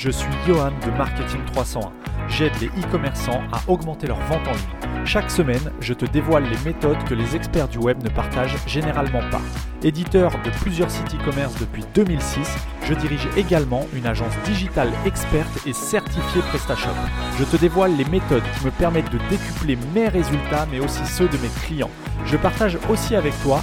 je suis Johan de Marketing 301. J'aide les e-commerçants à augmenter leur vente en ligne. Chaque semaine, je te dévoile les méthodes que les experts du web ne partagent généralement pas. Éditeur de plusieurs sites e-commerce depuis 2006, je dirige également une agence digitale experte et certifiée PrestaShop. Je te dévoile les méthodes qui me permettent de décupler mes résultats mais aussi ceux de mes clients. Je partage aussi avec toi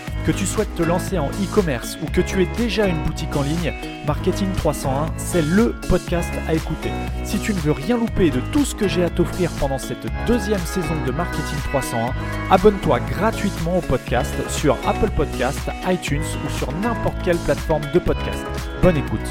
Que tu souhaites te lancer en e-commerce ou que tu aies déjà une boutique en ligne, Marketing 301, c'est le podcast à écouter. Si tu ne veux rien louper de tout ce que j'ai à t'offrir pendant cette deuxième saison de Marketing 301, abonne-toi gratuitement au podcast sur Apple Podcast, iTunes ou sur n'importe quelle plateforme de podcast. Bonne écoute.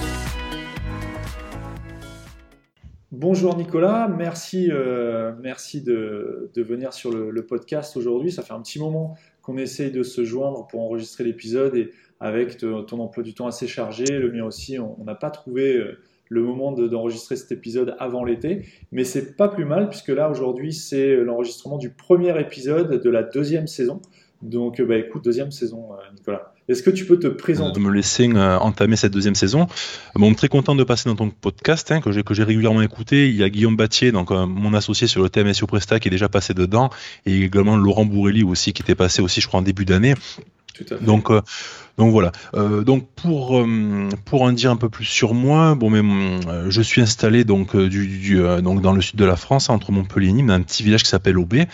Bonjour Nicolas, merci, euh, merci de, venir sur le, le podcast aujourd'hui. Ça fait un petit moment qu'on essaye de se joindre pour enregistrer l'épisode et avec ton emploi du temps assez chargé, le mien aussi, on n'a pas trouvé euh, le moment d'enregistrer cet épisode avant l'été, mais c'est pas plus mal puisque là aujourd'hui c'est l'enregistrement du premier épisode de la deuxième saison. Donc bah écoute, deuxième saison, euh, Nicolas. Est-ce que tu peux te présenter? De me laisser euh, entamer cette deuxième saison. Bon, très content de passer dans ton podcast hein, que j'ai régulièrement écouté. Il y a Guillaume Battier, donc mon associé sur le thème SEO Presta, qui est déjà passé dedans, et également Laurent Bourrelli aussi, qui était passé aussi, je crois, en début d'année. Donc, euh, donc voilà. Euh, donc pour euh, pour en dire un peu plus sur moi, bon mais je suis installé donc du, donc dans le sud de la France entre Montpellier et Nîmes, un petit village qui s'appelle Aubé.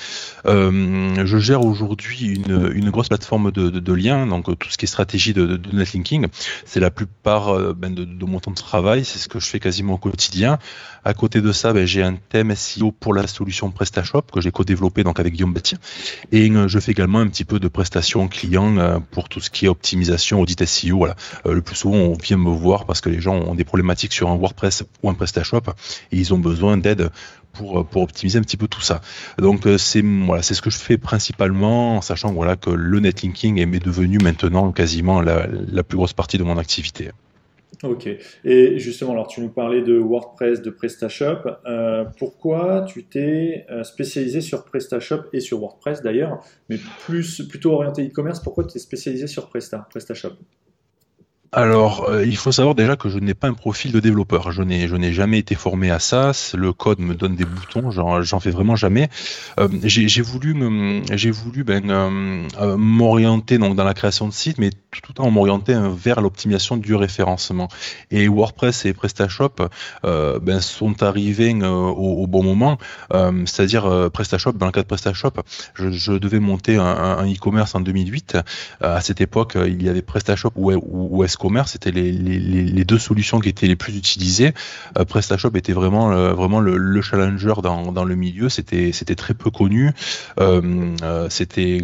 je gère aujourd'hui une, une grosse plateforme de, de, liens, donc tout ce qui est stratégie de, de netlinking. C'est la plupart ben, de, mon temps de travail, c'est ce que je fais quasiment au quotidien. À côté de ça, ben, j'ai un thème SEO pour la solution PrestaShop que j'ai co-développé donc avec Guillaume Bâtier. Et je fais également un petit peu de prestations clients pour tout ce qui est optimisation, audit SEO. Euh, le plus souvent, on vient me voir parce que les gens ont des problématiques sur un WordPress ou un PrestaShop et ils ont besoin d'aide pour, pour optimiser un petit peu tout ça. Donc euh, c'est ce que je fais principalement, en sachant que le netlinking est devenu maintenant quasiment la plus grosse partie de mon activité. Ok. Et justement, alors tu nous parlais de WordPress, de PrestaShop. Euh, pourquoi tu t'es euh, spécialisé sur PrestaShop et sur WordPress d'ailleurs, mais plus plutôt orienté e-commerce Pourquoi tu es spécialisé sur Presta, PrestaShop? Alors, euh, il faut savoir déjà que je n'ai pas un profil de développeur. Je n'ai, je n'ai jamais été formé à ça. Le code me donne des boutons. J'en, fais vraiment jamais. Euh, j'ai, voulu, j'ai voulu ben, euh, m'orienter donc dans la création de sites, mais tout, en m'orienter vers l'optimisation du référencement. Et WordPress et PrestaShop ben, sont arrivés au, bon moment. c'est-à-dire PrestaShop. Dans le cas de PrestaShop, je, je devais monter un, un, e-commerce en 2008. à cette époque, il y avait PrestaShop ou, ou, ou commerce c'était les, deux solutions qui étaient les plus utilisées. Euh, PrestaShop était vraiment, euh, vraiment le, challenger dans, le milieu. C'était, très peu connu. Euh, c'était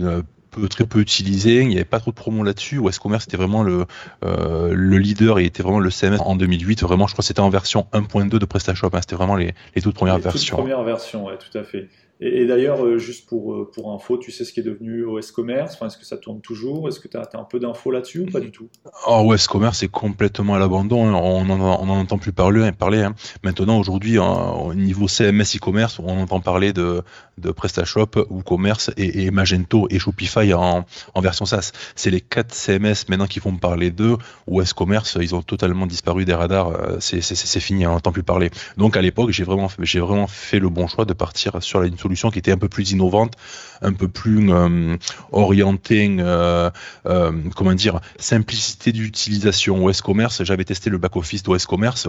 peu, très peu utilisé, il n'y avait pas trop de promo là-dessus. Commerce était vraiment le, le leader et était vraiment le CMS en 2008. Vraiment, je crois que c'était en version 1.2 de PrestaShop. Hein. C'était vraiment les, les toutes premières versions. Toutes premières versions, ouais, tout à fait. Et, d'ailleurs, euh, juste pour, euh, pour info, tu sais ce qui est devenu OS Commerce? Enfin, Est-ce que ça tourne toujours? Est-ce que tu as, un peu d'infos là-dessus ou pas du tout? Oh, OS Commerce est complètement à l'abandon. Hein. On n'en entend plus parler. Hein, hein. Maintenant, aujourd'hui, au niveau CMS e-commerce, on entend parler de, de PrestaShop, WooCommerce et, et Magento et Shopify en, version SaaS. C'est les quatre CMS maintenant qui vont parler d'eux. OS Commerce, ils ont totalement disparu des radars. Euh, c'est fini, on n'entend plus parler. Donc à l'époque, j'ai vraiment, vraiment fait le bon choix de partir sur la solution qui était un peu plus innovante, un peu plus euh, orientée, euh, euh, comment dire, simplicité d'utilisation. OS Commerce, j'avais testé le back-office d'OS Commerce.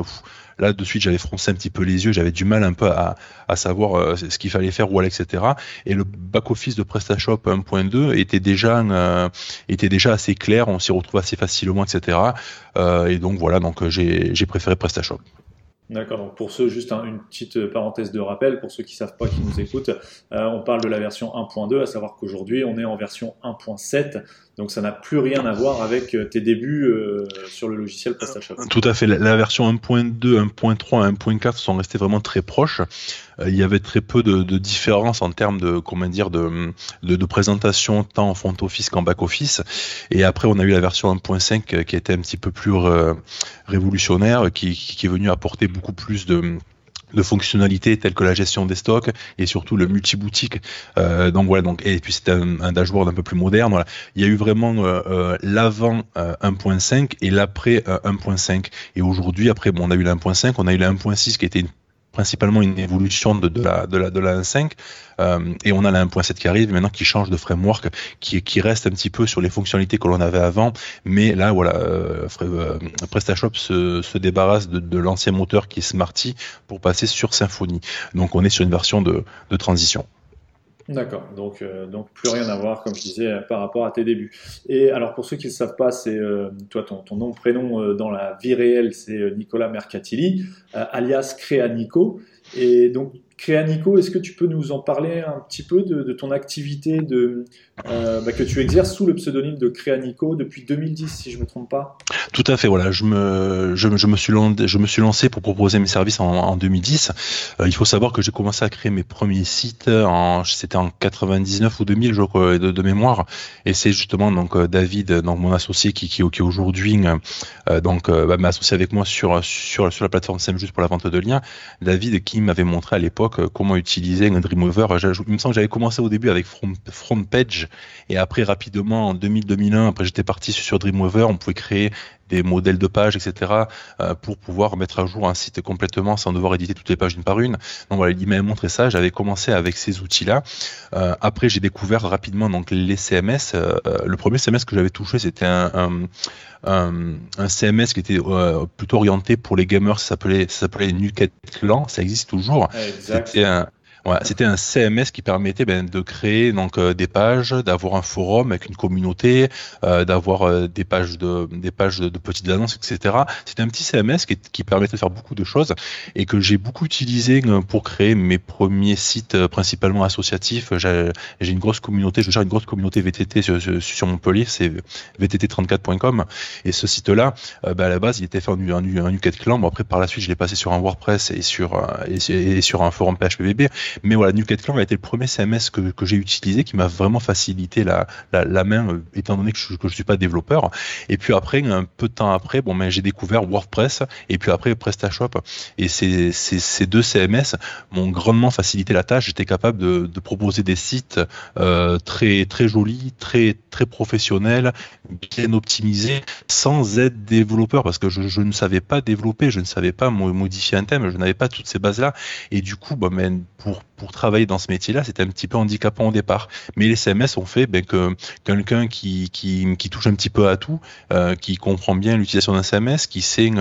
là, de suite, j'avais froncé un petit peu les yeux, j'avais du mal un peu à, savoir ce qu'il fallait faire, où aller, etc. Et le back-office de PrestaShop 1.2 était déjà, était déjà assez clair, on s'y retrouve assez facilement, etc. et donc voilà, donc j'ai préféré PrestaShop. D'accord, donc pour ceux, juste une petite parenthèse de rappel, pour ceux qui ne savent pas, qui nous écoutent, euh, on parle de la version 1.2, à savoir qu'aujourd'hui on est en version 1.7, Donc ça n'a plus rien à voir avec tes débuts sur le logiciel PrestaShop. Tout à fait. La, version 1.2, 1.3, 1.4 sont restés vraiment très proches. il y avait très peu de, de différence en termes de comment dire de, de, présentation tant en front office qu'en back office. Et après, on a eu la version 1.5 qui était un petit peu plus révolutionnaire, qui, qui est venue apporter beaucoup plus de de fonctionnalités telles que la gestion des stocks et surtout le multi-boutique. Euh, donc voilà, donc et puis c'était un, dashboard un peu plus moderne. Voilà. Il y a eu vraiment euh, euh l'avant 1.5 euh, et l'après 1.5. Et aujourd'hui, après, bon, on a eu la 1.5, on a eu la 1.6 qui était une principalement une évolution de, la de la de la 1.5 euh, et on a la 1.7 qui arrive maintenant qui change de framework qui reste un petit peu sur les fonctionnalités que l'on avait avant. Mais là voilà euh, euh PrestaShop se, se débarrasse de, l'ancien moteur qui est Smarty pour passer sur Symfony. Donc on est sur une version de transition D'accord, donc, euh, donc plus rien à voir, comme je disais, par rapport à tes débuts. Et alors pour ceux qui ne savent pas, c'est euh, toi ton, nom, prénom euh, dans la vie réelle, c'est Nicolas Mercatilli, alias Créanico. Et donc Créanico, est-ce que tu peux nous en parler un petit peu de, ton activité euh, bah, que tu exerces sous le pseudonyme de Créanico depuis 2010, si je ne me trompe pas? Tout à fait, voilà. Je me, suis, lancé, pour proposer mes services en, en 2010. Euh, il faut savoir que j'ai commencé à créer mes premiers sites, c'était en 99 ou 2000, je crois, de, mémoire. Et c'est justement donc euh, David, donc mon associé, qui, aujourd'hui bah, m'a associé avec moi sur, sur, la plateforme juste pour la vente de liens. David qui m'avait montré à l'époque comment utiliser un Dreamweaver. Il me semble que j'avais commencé au début avec Front, Front Page et après, rapidement, en 2000-2001, après j'étais parti sur Dreamweaver, on pouvait créer des modèles de pages, etc., euh, pour pouvoir mettre à jour un site complètement sans devoir éditer toutes les pages une par une. Donc voilà, il m'a montré ça. J'avais commencé avec ces outils-là. Euh, après, j'ai découvert rapidement donc les CMS. Euh, le premier CMS que j'avais touché, c'était un, un, CMS qui était plutôt orienté pour les gamers. Ça s'appelait ça s'appelait Nuket Clan. Ça existe toujours. C'était un c'était un CMS qui permettait ben, de créer donc euh, des pages, d'avoir un forum avec une communauté, euh, d'avoir euh, des pages de des pages de, petites annonces, etc. C'était un petit CMS qui, qui, permettait de faire beaucoup de choses et que j'ai beaucoup utilisé pour créer mes premiers sites principalement associatifs. J'ai une grosse communauté, je gère une grosse communauté VTT sur, sur Montpellier, c'est vtt34.com et ce site-là, ben, à la base, il était fait en, en, en Ucat Clan. Bon, après, par la suite, je l'ai passé sur un WordPress et sur et, et sur un forum PHPBB. Mais voilà, New Clan a été le premier CMS que, que j'ai utilisé qui m'a vraiment facilité la, la, la, main, euh, étant donné que je ne suis pas développeur. Et puis après, un peu de temps après, bon, ben, j'ai découvert WordPress et puis après PrestaShop. Et ces, ces, ces deux CMS m'ont grandement facilité la tâche. J'étais capable de, de, proposer des sites euh, très, très jolis, très, très professionnels, bien optimisés, sans être développeur, parce que je, je ne savais pas développer, je ne savais pas modifier un thème, je n'avais pas toutes ces bases-là. Et du coup, ben, ben pour pour travailler dans ce métier-là, c'était un petit peu handicapant au départ. Mais les CMS ont fait ben, que quelqu'un qui, touche un petit peu à tout, euh, qui comprend bien l'utilisation d'un CMS, qui sait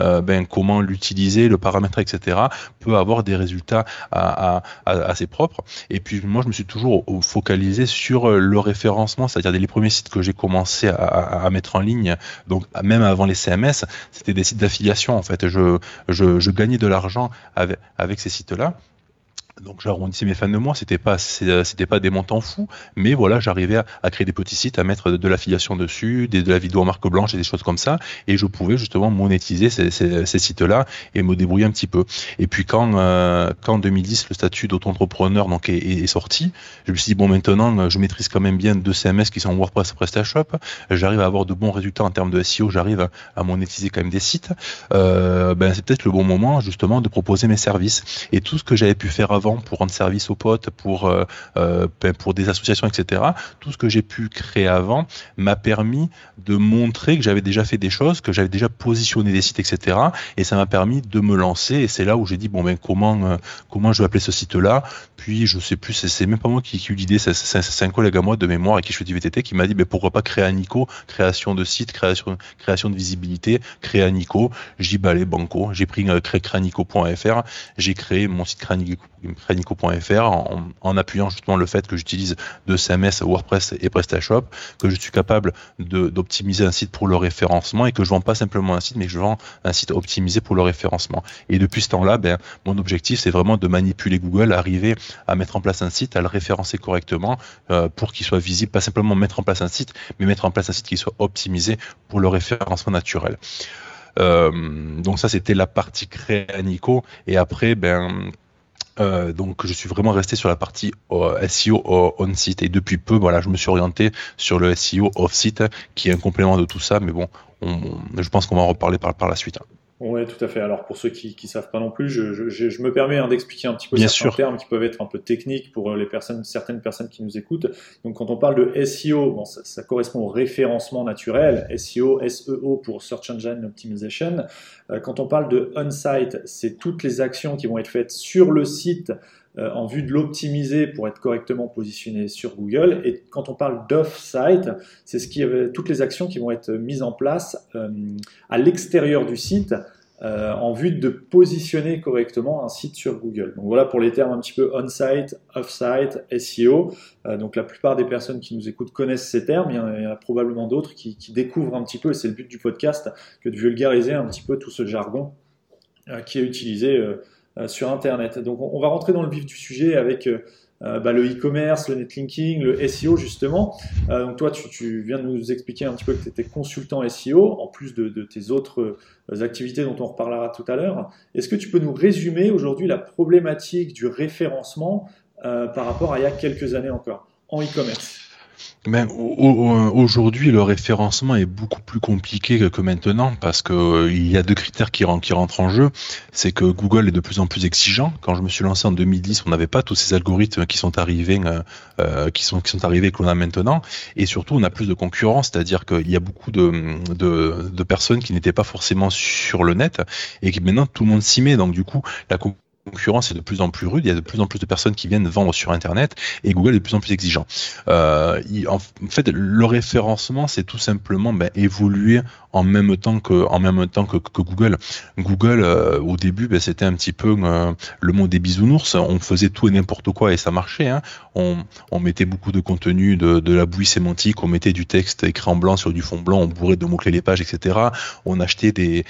euh, ben, comment l'utiliser, le paramètre, etc., peut avoir des résultats assez propres. Et puis moi, je me suis toujours focalisé sur le référencement, c'est-à-dire les premiers sites que j'ai commencé à, mettre en ligne, donc même avant les CMS, c'était des sites d'affiliation en fait. Je, gagnais de l'argent avec ces sites-là donc j'arrondissais mes fans de moi, c'était pas c'était pas des montants fous, mais voilà, j'arrivais à, créer des petits sites, à mettre de, l'affiliation dessus, des, de la vidéo en marque blanche et des choses comme ça, et je pouvais justement monétiser ces, sites-là et me débrouiller un petit peu. Et puis quand euh, quand en 2010 le statut d'auto-entrepreneur donc est, sorti, je me suis dit bon maintenant je maîtrise quand même bien deux CMS qui sont WordPress et PrestaShop, j'arrive à avoir de bons résultats en termes de SEO, j'arrive à, monétiser quand même des sites. Euh, ben c'est peut-être le bon moment justement de proposer mes services. Et tout ce que j'avais pu faire avant pour rendre service aux potes, pour, euh, euh, ben, pour des associations, etc. Tout ce que j'ai pu créer avant m'a permis de montrer que j'avais déjà fait des choses, que j'avais déjà positionné des sites, etc. Et ça m'a permis de me lancer. Et c'est là où j'ai dit, bon, ben, comment, euh, comment je vais appeler ce site-là Puis, je sais plus, c'est même pas moi qui, ai eu l'idée, c'est un collègue à moi de mémoire et qui je fais du VTT qui m'a dit, ben, pourquoi pas créer un Nico, création de site, création, création de visibilité, créer un Nico. J'ai dit, bah, allez, banco. J'ai pris créanico.fr, j'ai créé mon site créanico cranico.fr en, appuyant justement le fait que j'utilise de CMS, WordPress et PrestaShop, que je suis capable d'optimiser un site pour le référencement et que je vends pas simplement un site, mais je vends un site optimisé pour le référencement. Et depuis ce temps-là, ben, mon objectif, c'est vraiment de manipuler Google, arriver à mettre en place un site, à le référencer correctement euh, pour qu'il soit visible, pas simplement mettre en place un site, mais mettre en place un site qui soit optimisé pour le référencement naturel. Euh, donc ça, c'était la partie Créanico. Et après, ben, euh, donc je suis vraiment resté sur la partie euh, SEO on-site et depuis peu voilà je me suis orienté sur le SEO off-site qui est un complément de tout ça mais bon je pense qu'on va en reparler par, par la suite. Oui, tout à fait. Alors pour ceux qui ne savent pas non plus, je, je, je me permets hein, d'expliquer un petit peu certains termes qui peuvent être un peu techniques pour euh, les personnes, certaines personnes qui nous écoutent. Donc quand on parle de SEO, bon, ça, ça, correspond au référencement naturel. SEO, SEO pour Search Engine Optimization. Euh, quand on parle de on-site, c'est toutes les actions qui vont être faites sur le site euh, en vue de l'optimiser pour être correctement positionné sur Google. Et quand on parle d'off-site, c'est ce qui, toutes les actions qui vont être mises en place euh, à l'extérieur du site euh, en vue de positionner correctement un site sur Google. Donc voilà pour les termes un petit peu on-site, off-site, SEO. donc la plupart des personnes qui nous écoutent connaissent ces termes. Il y en a, probablement d'autres qui, découvrent un petit peu, et c'est le but du podcast, que de vulgariser un petit peu tout ce jargon qui est utilisé euh, sur Internet. Donc on, va rentrer dans le vif du sujet avec euh, euh, bah, le e-commerce, le netlinking, le SEO justement. donc toi, tu, viens de nous expliquer un petit peu que tu étais consultant SEO, en plus de, tes autres activités dont on reparlera tout à l'heure. Est-ce que tu peux nous résumer aujourd'hui la problématique du référencement par rapport à il y a quelques années encore en e-commerce? Ben, aujourd'hui, le référencement est beaucoup plus compliqué que maintenant parce que euh, y a deux critères qui, rentrent en jeu. C'est que Google est de plus en plus exigeant. Quand je me suis lancé en 2010, on n'avait pas tous ces algorithmes qui sont arrivés, euh, euh, qui sont qui sont arrivés qu'on a maintenant. Et surtout, on a plus de concurrence, c'est-à-dire qu'il y a beaucoup de, de, de personnes qui n'étaient pas forcément sur le net et qui maintenant tout le monde s'y met. Donc du coup, la est de plus en plus rude, il y a de plus en plus de personnes qui viennent vendre sur Internet et Google est de plus en plus exigeant. Euh, en fait, le référencement, c'est tout simplement ben, évoluer en même temps que, en Google. Google, euh, au début, ben, c'était un petit peu euh, le monde des bisounours. On faisait tout et n'importe quoi et ça marchait. Hein. On, mettait beaucoup de contenu, de, la bouille sémantique, on mettait du texte écran blanc sur du fond blanc, on bourrait de mots-clés les pages, etc. On achetait des,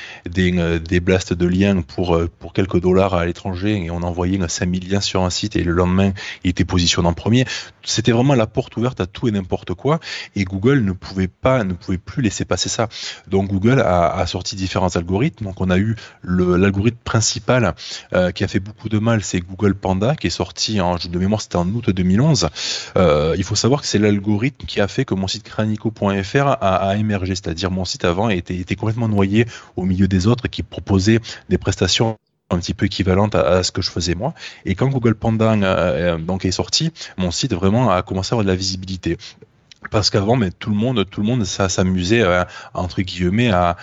blasts de liens pour quelques dollars à l'étranger et on envoyait 5000 liens sur un site et le lendemain, il était positionné en premier. C'était vraiment la porte ouverte à tout et n'importe quoi et Google ne pouvait pas, ne pouvait plus laisser passer ça. Donc Google a, sorti différents algorithmes. Donc on a eu l'algorithme principal euh, qui a fait beaucoup de mal, c'est Google Panda qui est sorti en de mémoire c'était en août 2011. Euh, il faut savoir que c'est l'algorithme qui a fait que mon site cranico.fr a, émergé, c'est-à-dire mon site avant était, était complètement noyé au milieu des autres qui proposaient des prestations un petit peu équivalentes à, ce que je faisais moi. Et quand Google Panda euh, donc est sorti, mon site vraiment a commencé à avoir de la visibilité parce qu'avant, mais tout le monde, tout le monde, ça s'amusait euh, entre guillemets à,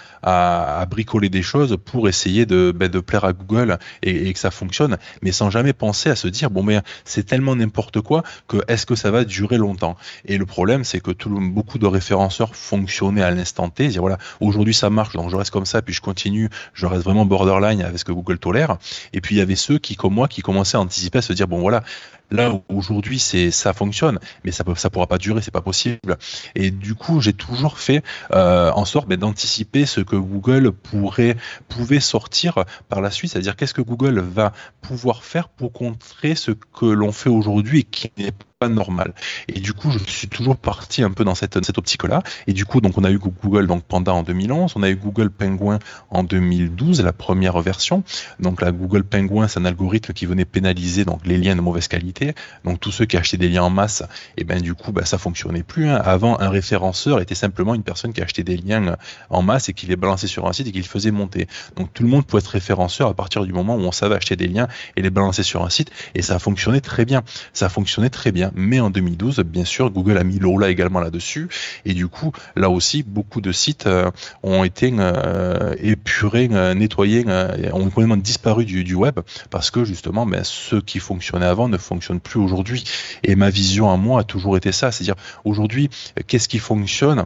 bricoler des choses pour essayer de, ben, plaire à Google et, que ça fonctionne, mais sans jamais penser à se dire bon mais c'est tellement n'importe quoi que est-ce que ça va durer longtemps? Et le problème, c'est que beaucoup de référenceurs fonctionnaient à l'instant T, dire voilà aujourd'hui ça marche, donc je reste comme ça, puis je continue, je reste vraiment borderline avec ce que Google tolère. Et puis il y avait ceux qui, comme moi, qui commençaient à anticiper, à se dire bon voilà, Là aujourd'hui, c'est ça fonctionne, mais ça peut, ça pourra pas durer, c'est pas possible. Et du coup, j'ai toujours fait euh, en sorte ben, d'anticiper ce que Google pourrait pouvait sortir par la suite, c'est-à-dire qu'est-ce que Google va pouvoir faire pour contrer ce que l'on fait aujourd'hui et qui n'est pas normal. Et du coup, je suis toujours parti un peu dans cette, optique-là. Et du coup, donc on a eu Google donc Panda en 2011, on a eu Google Penguin en 2012, la première version. Donc la Google Penguin, c'est un algorithme qui venait pénaliser donc les liens de mauvaise qualité. Donc tous ceux qui achetaient des liens en masse, et eh ben du coup, bah, ça fonctionnait plus. Hein. Avant, un référenceur était simplement une personne qui achetait des liens en masse et qui les balançait sur un site et qui les faisait monter. Donc tout le monde pouvait être référenceur à partir du moment où on savait acheter des liens et les balancer sur un site. Et ça fonctionnait très bien. Ça fonctionnait très bien mais en 2012, bien sûr, Google a mis là également là-dessus, et du coup, là aussi, beaucoup de sites euh, ont été euh, épurés, euh, nettoyés, ont complètement disparu du, web, parce que justement, ben, ce qui fonctionnait avant ne fonctionne plus aujourd'hui. Et ma vision à moi a toujours été ça, c'est-à-dire aujourd'hui, qu'est-ce qui fonctionne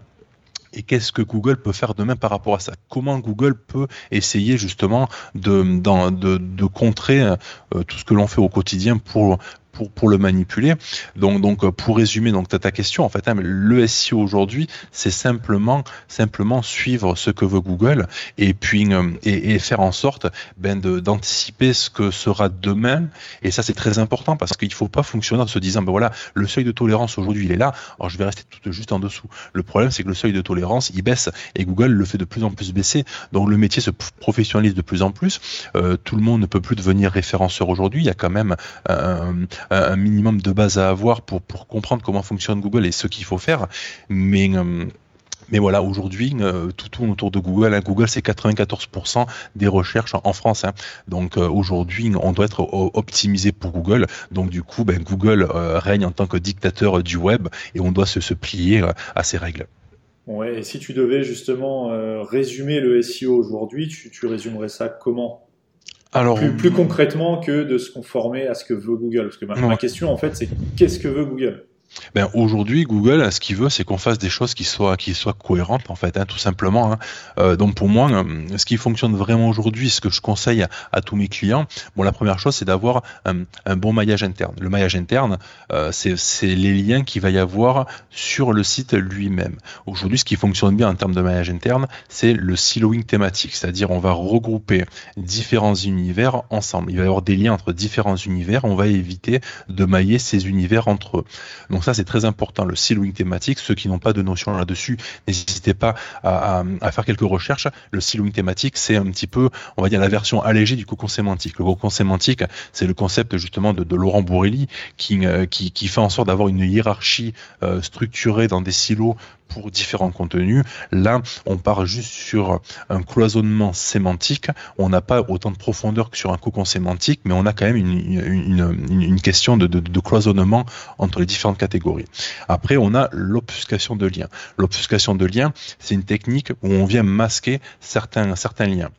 et qu'est-ce que Google peut faire demain par rapport à ça? Comment Google peut essayer justement de, contrer tout ce que l'on fait au quotidien pour pour, pour le manipuler. Donc, donc euh, pour résumer donc ta, question, en fait, hein, le SEO aujourd'hui, c'est simplement simplement suivre ce que veut Google et puis euh, et, et, faire en sorte ben, d'anticiper ce que sera demain. Et ça, c'est très important parce qu'il faut pas fonctionner en se disant ben voilà, le seuil de tolérance aujourd'hui il est là, alors je vais rester tout juste en dessous. Le problème, c'est que le seuil de tolérance il baisse et Google le fait de plus en plus baisser. Donc le métier se professionnalise de plus en plus. Euh, tout le monde ne peut plus devenir référenceur aujourd'hui. Il y a quand même euh, un minimum de base à avoir pour, pour comprendre comment fonctionne Google et ce qu'il faut faire. Mais euh, mais voilà, aujourd'hui, euh, tout tourne autour de Google. Hein. Google, c'est 94% des recherches en, France. Hein. Donc euh, aujourd'hui, on doit être optimisé pour Google. Donc du coup, ben, Google règne en tant que dictateur du web et on doit se, se plier à ses règles. Ouais, et si tu devais justement résumer le SEO aujourd'hui, tu, tu résumerais ça comment? Alors, plus, concrètement que de se conformer à ce que veut Google. Parce que ma question, en fait, c'est qu'est-ce que veut Google? Ben aujourd'hui, Google, ce qu'il veut, c'est qu'on fasse des choses qui soient cohérentes en fait, hein, tout simplement. Hein. Euh, donc pour moi, euh, ce qui fonctionne vraiment aujourd'hui, ce que je conseille à, tous mes clients, bon, la première chose, c'est d'avoir un, bon maillage interne. Le maillage interne, euh, c'est les liens qu'il va y avoir sur le site lui-même. Aujourd'hui, ce qui fonctionne bien en termes de maillage interne, c'est le siloing thématique, c'est-à-dire on va regrouper différents univers ensemble. Il va y avoir des liens entre différents univers. On va éviter de mailler ces univers entre eux. Donc ça, c'est très important, le siloing thématique. Ceux qui n'ont pas de notion là-dessus, n'hésitez pas à, faire quelques recherches. Le siloing thématique, c'est un petit peu, on va dire, la version allégée du cocon sémantique. Le cocon sémantique, c'est le concept justement de, Laurent Bourrelli euh, qui, fait en sorte d'avoir une hiérarchie euh, structurée dans des silos pour différents contenus. Là, on part juste sur un cloisonnement sémantique. On n'a pas autant de profondeur que sur un cocon sémantique, mais on a quand même une, question de, cloisonnement entre les différentes catégories. Après, on a l'obfuscation de liens. L'obfuscation de liens, c'est une technique où on vient masquer certains, certains liens.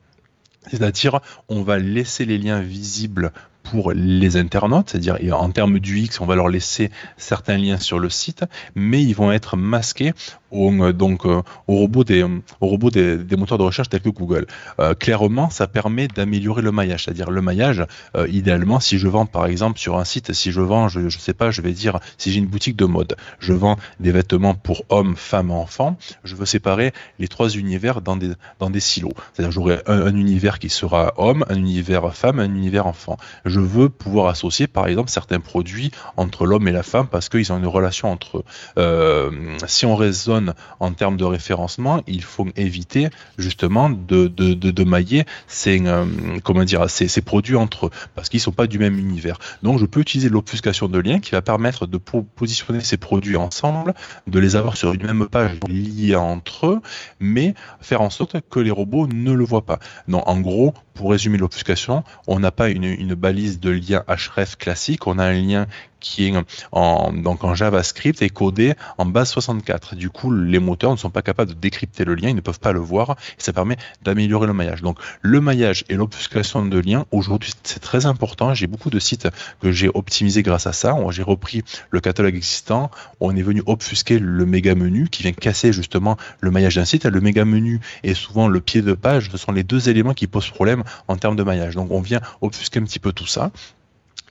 C'est-à-dire, on va laisser les liens visibles pour les internautes, c'est-à-dire en termes du X, on va leur laisser certains liens sur le site, mais ils vont être masqués au, euh, donc, euh, au robot, des, au robot des, moteurs de recherche tels que Google. Euh, clairement, ça permet d'améliorer le maillage, c'est-à-dire le maillage, idéalement, si je vends par exemple sur un site, si je vends, je ne sais pas, je vais dire, si j'ai une boutique de mode, je vends des vêtements pour hommes, femmes, enfants, je veux séparer les trois univers dans des, dans des silos. C'est-à-dire j'aurai un, un, univers qui sera homme, un univers femme, un univers enfant. Veux pouvoir associer par exemple certains produits entre l'homme et la femme parce qu'ils ont une relation entre eux. Si on raisonne en termes de référencement, il faut éviter justement de, de, de, mailler ces, euh, comment dire, ces, ces, produits entre eux, parce qu'ils ne sont pas du même univers. Donc je peux utiliser l'obfuscation de liens qui va permettre de positionner ces produits ensemble, de les avoir sur une même page liée entre eux, mais faire en sorte que les robots ne le voient pas. Donc en gros, pour résumer l'obfuscation, on n'a pas une, une balise de lien href classique, on a un lien qui est en, donc en JavaScript et codé en base 64. Du coup, les moteurs ne sont pas capables de décrypter le lien, ils ne peuvent pas le voir et ça permet d'améliorer le maillage. Donc, le maillage et l'obfuscation de liens, aujourd'hui, c'est très important. J'ai beaucoup de sites que j'ai optimisés grâce à ça. J'ai repris le catalogue existant. On est venu obfusquer le méga menu qui vient casser justement le maillage d'un site. Le méga menu et souvent le pied de page. Ce sont les deux éléments qui posent problème en termes de maillage. Donc, on vient obfusquer un petit peu tout ça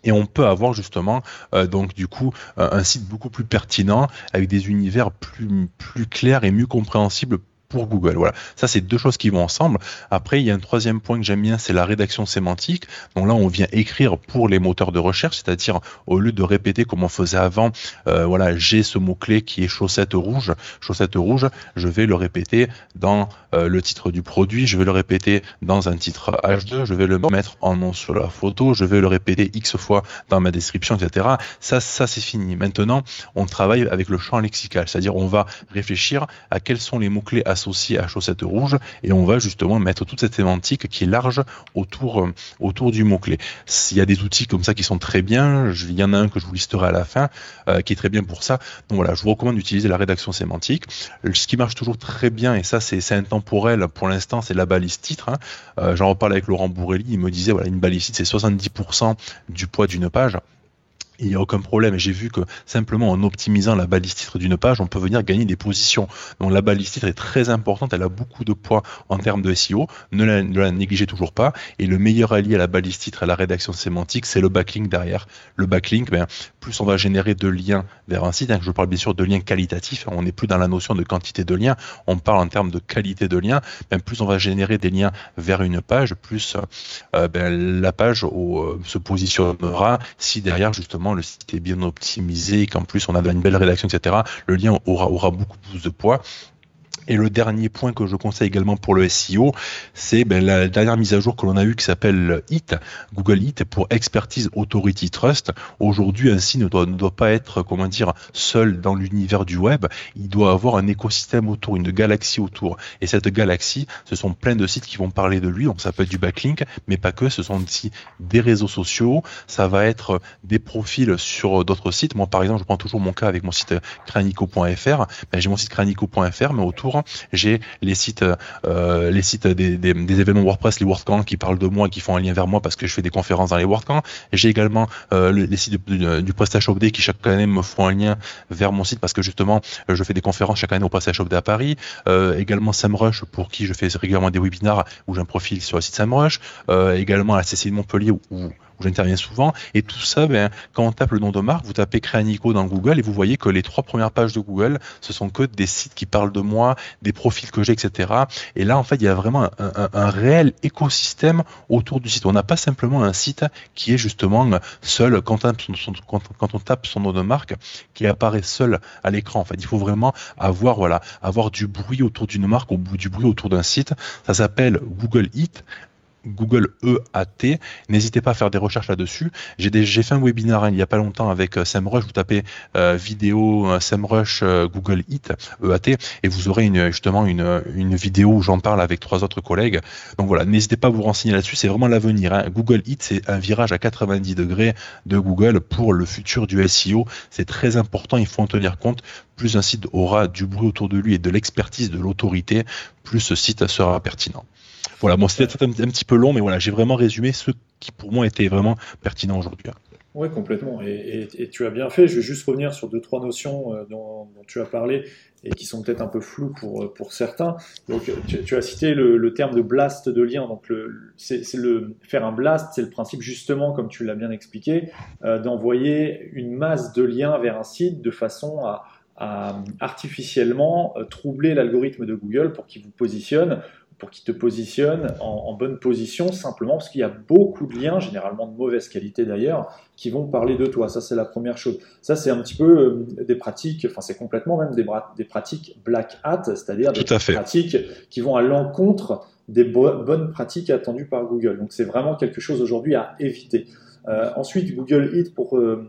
et on peut avoir justement euh, donc du coup un site beaucoup plus pertinent avec des univers plus plus clairs et mieux compréhensibles Google. Voilà, ça c'est deux choses qui vont ensemble. Après, il y a un troisième point que j'aime bien, c'est la rédaction sémantique. Donc là, on vient écrire pour les moteurs de recherche, c'est-à-dire au lieu de répéter comme on faisait avant, euh, voilà, j'ai ce mot clé qui est chaussette rouge, chaussette rouge, je vais le répéter dans euh, le titre du produit, je vais le répéter dans un titre H2, je vais le mettre en nom sur la photo, je vais le répéter x fois dans ma description, etc. Ça, ça c'est fini. Maintenant, on travaille avec le champ lexical, c'est-à-dire on va réfléchir à quels sont les mots associé à chaussette rouge et on va justement mettre toute cette sémantique qui est large autour, euh, autour du mot-clé. Il y a des outils comme ça qui sont très bien, il y en a un que je vous listerai à la fin euh, qui est très bien pour ça. Donc voilà, je vous recommande d'utiliser la rédaction sémantique. Ce qui marche toujours très bien, et ça c'est intemporel pour l'instant, c'est la balise titre. Hein. Euh, j'en reparle avec Laurent Bourrelli, il me disait voilà, une balise titre c'est 70% du poids d'une page. Il n'y a aucun problème. J'ai vu que simplement en optimisant la balise titre d'une page, on peut venir gagner des positions. Donc la balise titre est très importante, elle a beaucoup de poids en termes de SEO, ne la, négligez toujours pas. Et le meilleur allié à la balise titre, à la rédaction sémantique, c'est le backlink derrière. Le backlink, ben, plus on va générer de liens vers un site, hein, je parle bien sûr de liens qualitatifs, on n'est plus dans la notion de quantité de liens, on parle en termes de qualité de liens, ben, plus on va générer des liens vers une page, plus euh, ben, la page euh, se positionnera si derrière justement le site est bien optimisé et qu'en plus on a une belle rédaction, etc., le lien aura, aura beaucoup plus de poids. Et le dernier point que je conseille également pour le SEO, c'est ben, la dernière mise à jour que l'on a eue qui s'appelle HIT, Google HIT pour Expertise Authority Trust. Aujourd'hui, un site ne doit, pas être, comment dire, seul dans l'univers du web. Il doit avoir un écosystème autour, une galaxie autour. Et cette galaxie, ce sont plein de sites qui vont parler de lui. Donc ça peut être du backlink, mais pas que. Ce sont aussi des réseaux sociaux. Ça va être des profils sur d'autres sites. Moi, par exemple, je prends toujours mon cas avec mon site cranico.fr. Ben, j'ai mon site cranico.fr, mais autour j'ai les sites, euh, sites des, événements WordPress, les WordCamp qui parlent de moi, qui font un lien vers moi parce que je fais des conférences dans les WordCamp. J'ai également euh, les sites du PrestaShop Day qui chaque année me font un lien vers mon site parce que justement je fais des conférences chaque année au PrestaShop Day à Paris. Euh, également SEMrush pour qui je fais régulièrement des webinars où j'ai un profil sur le site SEMrush. Euh, également la CCI Montpellier j'interviens souvent. Et tout ça, ben, quand on tape le nom de marque, vous tapez Créanico dans Google et vous voyez que les trois premières pages de Google, ce sont que des sites qui parlent de moi, des profils que j'ai, etc. Et là, en fait, il y a vraiment un, réel écosystème autour du site. On n'a pas simplement un site qui est justement seul quand on, tape son, nom de marque, qui apparaît seul à l'écran. En fait, il faut vraiment avoir, voilà, avoir du bruit autour d'une marque, au du bruit autour d'un site. Ça s'appelle Google Hit. Google EAT. N'hésitez pas à faire des recherches là-dessus. J'ai fait un webinaire hein, il n'y a pas longtemps avec euh, SEMrush. Vous tapez euh, vidéo euh, SEMrush Google Eat EAT et vous aurez une, justement une, une vidéo où j'en parle avec trois autres collègues. Donc voilà, n'hésitez pas à vous renseigner là-dessus. C'est vraiment l'avenir. Hein. Google Eat, c'est un virage à 90 degrés de Google pour le futur du SEO. C'est très important. Il faut en tenir compte. Plus un site aura du bruit autour de lui et de l'expertise de l'autorité, plus ce site sera pertinent. Voilà, bon, c'était un, petit peu long, mais voilà, j'ai vraiment résumé ce qui pour moi était vraiment pertinent aujourd'hui. Oui, complètement. Et, tu as bien fait. Je vais juste revenir sur deux, trois notions euh, dont, tu as parlé et qui sont peut-être un peu floues pour, euh, pour certains. Donc, tu, as cité le, terme de blast de lien. Donc, c'est le faire un blast, c'est le principe justement, comme tu l'as bien expliqué, euh, d'envoyer une masse de liens vers un site de façon à, à artificiellement troubler l'algorithme de Google pour qu'il vous positionne pour qu'il te positionne en, bonne position, simplement parce qu'il y a beaucoup de liens, généralement de mauvaise qualité d'ailleurs, qui vont parler de toi. Ça, c'est la première chose. Ça, c'est un petit peu euh, des pratiques, enfin, c'est complètement même des, des pratiques black hat, c'est-à-dire des pratiques qui vont à l'encontre des bonnes pratiques attendues par Google. Donc, c'est vraiment quelque chose aujourd'hui à éviter. Euh, ensuite, Google Hit, pour, euh,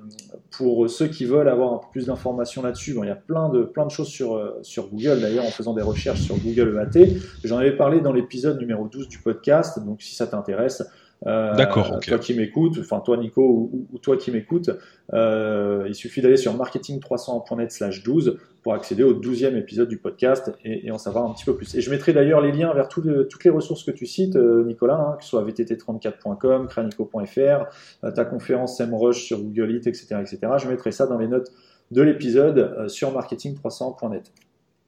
pour ceux qui veulent avoir un peu plus d'informations là-dessus, bon, il y a plein de, plein de choses sur, euh, sur Google, d'ailleurs, en faisant des recherches sur Google EAT. J'en avais parlé dans l'épisode numéro 12 du podcast, donc si ça t'intéresse, euh, D'accord. Toi qui m'écoutes, enfin toi Nico ou, toi qui m'écoutes, euh, il suffit d'aller sur marketing300.net/slash 12 pour accéder au 12e épisode du podcast et, en savoir un petit peu plus. Et je mettrai d'ailleurs les liens vers toutes les ressources que tu cites, euh, Nicolas, hein, que ce soit vtt34.com, cranico.fr, ta conférence SEMrush sur Google Eat, etc., etc. Je mettrai ça dans les notes de l'épisode sur marketing300.net.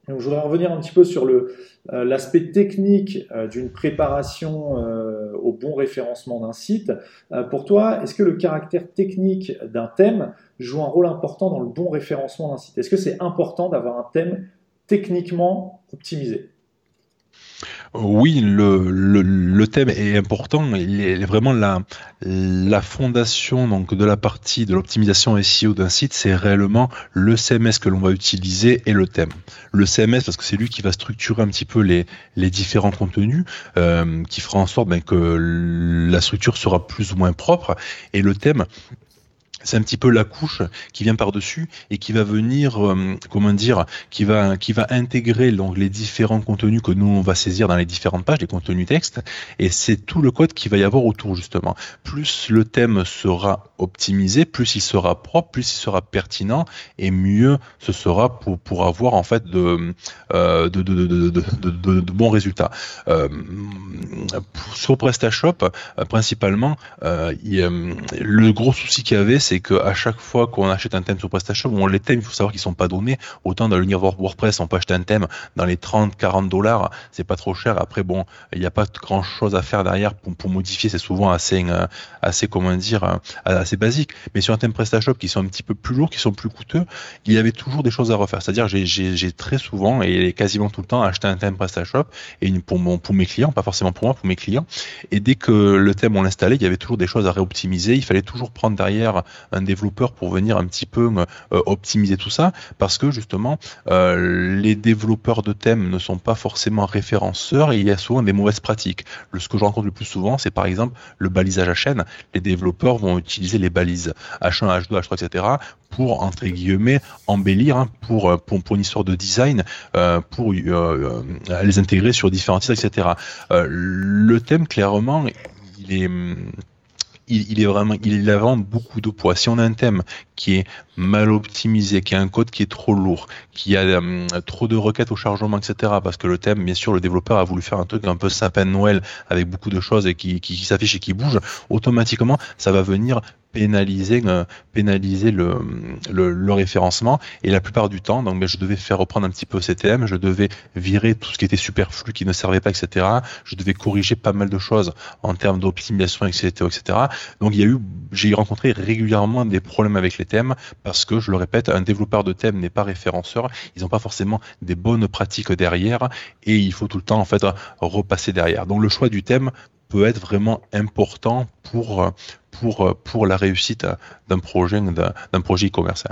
Donc, je voudrais revenir un petit peu sur euh, l'aspect technique euh, d'une préparation euh, au bon référencement d'un site. pour toi, est-ce que le caractère technique d'un thème joue un rôle important dans le bon référencement d'un site? Est-ce que c'est important d'avoir un thème techniquement optimisé? Oui, le, le, thème est important. Il est vraiment la, la fondation donc de la partie de l'optimisation SEO d'un site, c'est réellement le CMS que l'on va utiliser et le thème. Le CMS parce que c'est lui qui va structurer un petit peu les, les différents contenus, euh, qui fera en sorte ben, que la structure sera plus ou moins propre. Et le thème, c'est un petit peu la couche qui vient par-dessus et qui va venir, euh, comment dire, qui va, qui va intégrer donc, les différents contenus que nous on va saisir dans les différentes pages, les contenus textes, et c'est tout le code qui va y avoir autour justement. Plus le thème sera optimisé, plus il sera propre, plus il sera pertinent, et mieux ce sera pour, pour avoir en fait de, euh, de, de, de, de, bons résultats. Euh, sur PrestaShop, principalement, le gros souci qu'il y avait, c'est que à chaque fois qu'on achète un thème sur PrestaShop, les thèmes, il faut savoir qu'ils sont pas donnés. Autant dans l'univers WordPress, on peut acheter un thème dans les 30, 40 dollars, c'est pas trop cher. Après, bon, il n'y a pas grand chose à faire derrière pour, modifier. C'est souvent assez, euh, assez, comment dire, euh, assez basique. Mais sur un thème PrestaShop qui sont un petit peu plus lourds, qui sont plus coûteux, il y avait toujours des choses à refaire. C'est-à-dire, j'ai très souvent et quasiment tout le temps acheté un thème PrestaShop et pour, pour mes clients, pas forcément pour moi, pour mes clients. Et dès que le thème on l'installait, il y avait toujours des choses à réoptimiser. Il fallait toujours prendre derrière un développeur pour venir un petit peu euh, optimiser tout ça, parce que justement, euh, les développeurs de thèmes ne sont pas forcément référenceurs et il y a souvent des mauvaises pratiques. Le, ce que je rencontre le plus souvent, c'est par exemple le balisage à chaîne. Les développeurs vont utiliser les balises H1, H2, H3, etc. pour entre guillemets embellir, hein, pour, pour, pour une histoire de design, euh, pour les intégrer sur différents titres, etc. le thème clairement il est il, est vraiment, il a vraiment beaucoup de poids. Si on a un thème qui est mal optimisé, qui a un code qui est trop lourd, qui a euh, trop de requêtes au chargement, etc., parce que le thème, bien sûr, le développeur a voulu faire un truc un peu sapin de Noël avec beaucoup de choses et qui s'affiche et qui bouge, automatiquement, ça va venir pénaliser euh, pénaliser le, le, référencement. Et la plupart du temps donc ben, je devais faire reprendre un petit peu CTM je devais virer tout ce qui était superflu qui ne servait pas etc je devais corriger pas mal de choses en termes d'optimisation etc etc donc il y a eu j'ai rencontré régulièrement des problèmes avec les thèmes parce que je le répète un développeur de thème n'est pas référenceur. Ils n'ont pas forcément des bonnes pratiques derrière et il faut tout le temps en fait repasser derrière. Donc le choix du thème peut être vraiment important pour, pour, pour la réussite d'un projet, d'un projet e-commerce.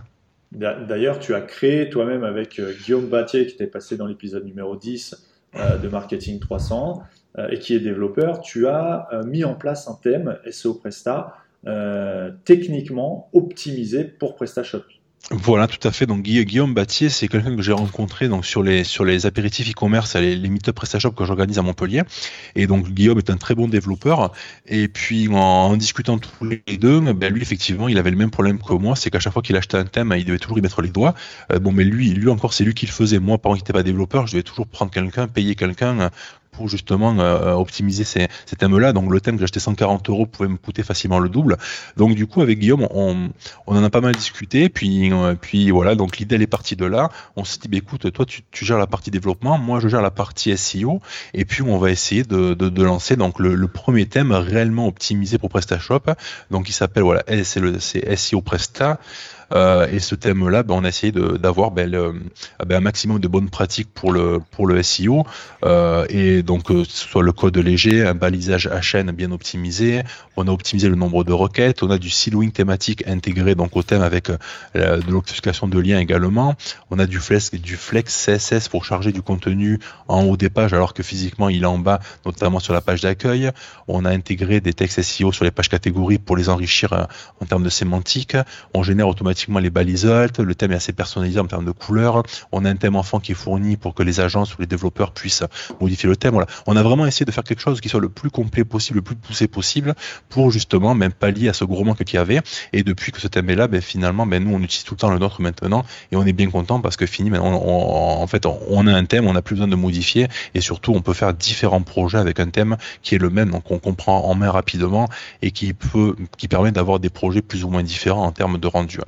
D'ailleurs, tu as créé toi-même avec euh, Guillaume Battier, qui était passé dans l'épisode numéro 10 euh, de Marketing 300 euh, et qui est développeur, tu as mis en place un thème SEO Presta techniquement optimisé pour PrestaShop. Voilà, tout à fait. Donc Guillaume Battier, c'est quelqu'un que j'ai rencontré donc sur les sur les apéritifs e-commerce, les, les meet-up PrestaShop que j'organise à Montpellier. Et donc Guillaume est un très bon développeur. Et puis en, discutant tous les deux, ben lui effectivement, il avait le même problème que moi, c'est qu'à chaque fois qu'il achetait un thème, il devait toujours y mettre les doigts. Euh, bon, mais lui, lui encore, c'est lui qui le faisait. Moi, par exemple, n'était pas développeur, je devais toujours prendre quelqu'un, payer quelqu'un justement euh, optimiser ces, thèmes-là. Donc le thème que acheté 140 euros pouvait me coûter facilement le double. Donc du coup avec Guillaume, on, en a pas mal discuté. Puis euh, puis voilà, donc l'idée elle est partie de là. On s'est dit, bah, écoute, toi tu, gères la partie développement, moi je gère la partie SEO, et puis on va essayer de, lancer donc le, premier thème réellement optimisé pour PrestaShop. Donc il s'appelle voilà, c'est le SEO Presta. Euh, et ce thème-là, ben, on a essayé d'avoir ben, ben, un maximum de bonnes pratiques pour le, pour le SEO. Euh, et donc, euh, ce soit le code léger, un balisage à chaîne bien optimisé. On a optimisé le nombre de requêtes. On a du siloing thématique intégré donc au thème avec de l'obfuscation de liens également. On a du flex CSS pour charger du contenu en haut des pages alors que physiquement il est en bas, notamment sur la page d'accueil. On a intégré des textes SEO sur les pages catégories pour les enrichir en termes de sémantique. On génère automatiquement les balises alt, le thème est assez personnalisé en termes de couleurs, on a un thème enfant qui est fourni pour que les agences ou les développeurs puissent modifier le thème. On a vraiment essayé de faire quelque chose qui soit le plus complet possible, le plus poussé possible pour justement même pallier à ce gros manque qu'il y avait. Et depuis que ce thème est là, ben, finalement, ben, nous on utilise tout le temps le nôtre maintenant et on est bien content parce que fini, ben, en fait, on a un thème, on n'a plus besoin de modifier et surtout on peut faire différents projets avec un thème qui est le même, donc on comprend en main rapidement et qui peut, qui permet d'avoir des projets plus ou moins différents en termes de rendu.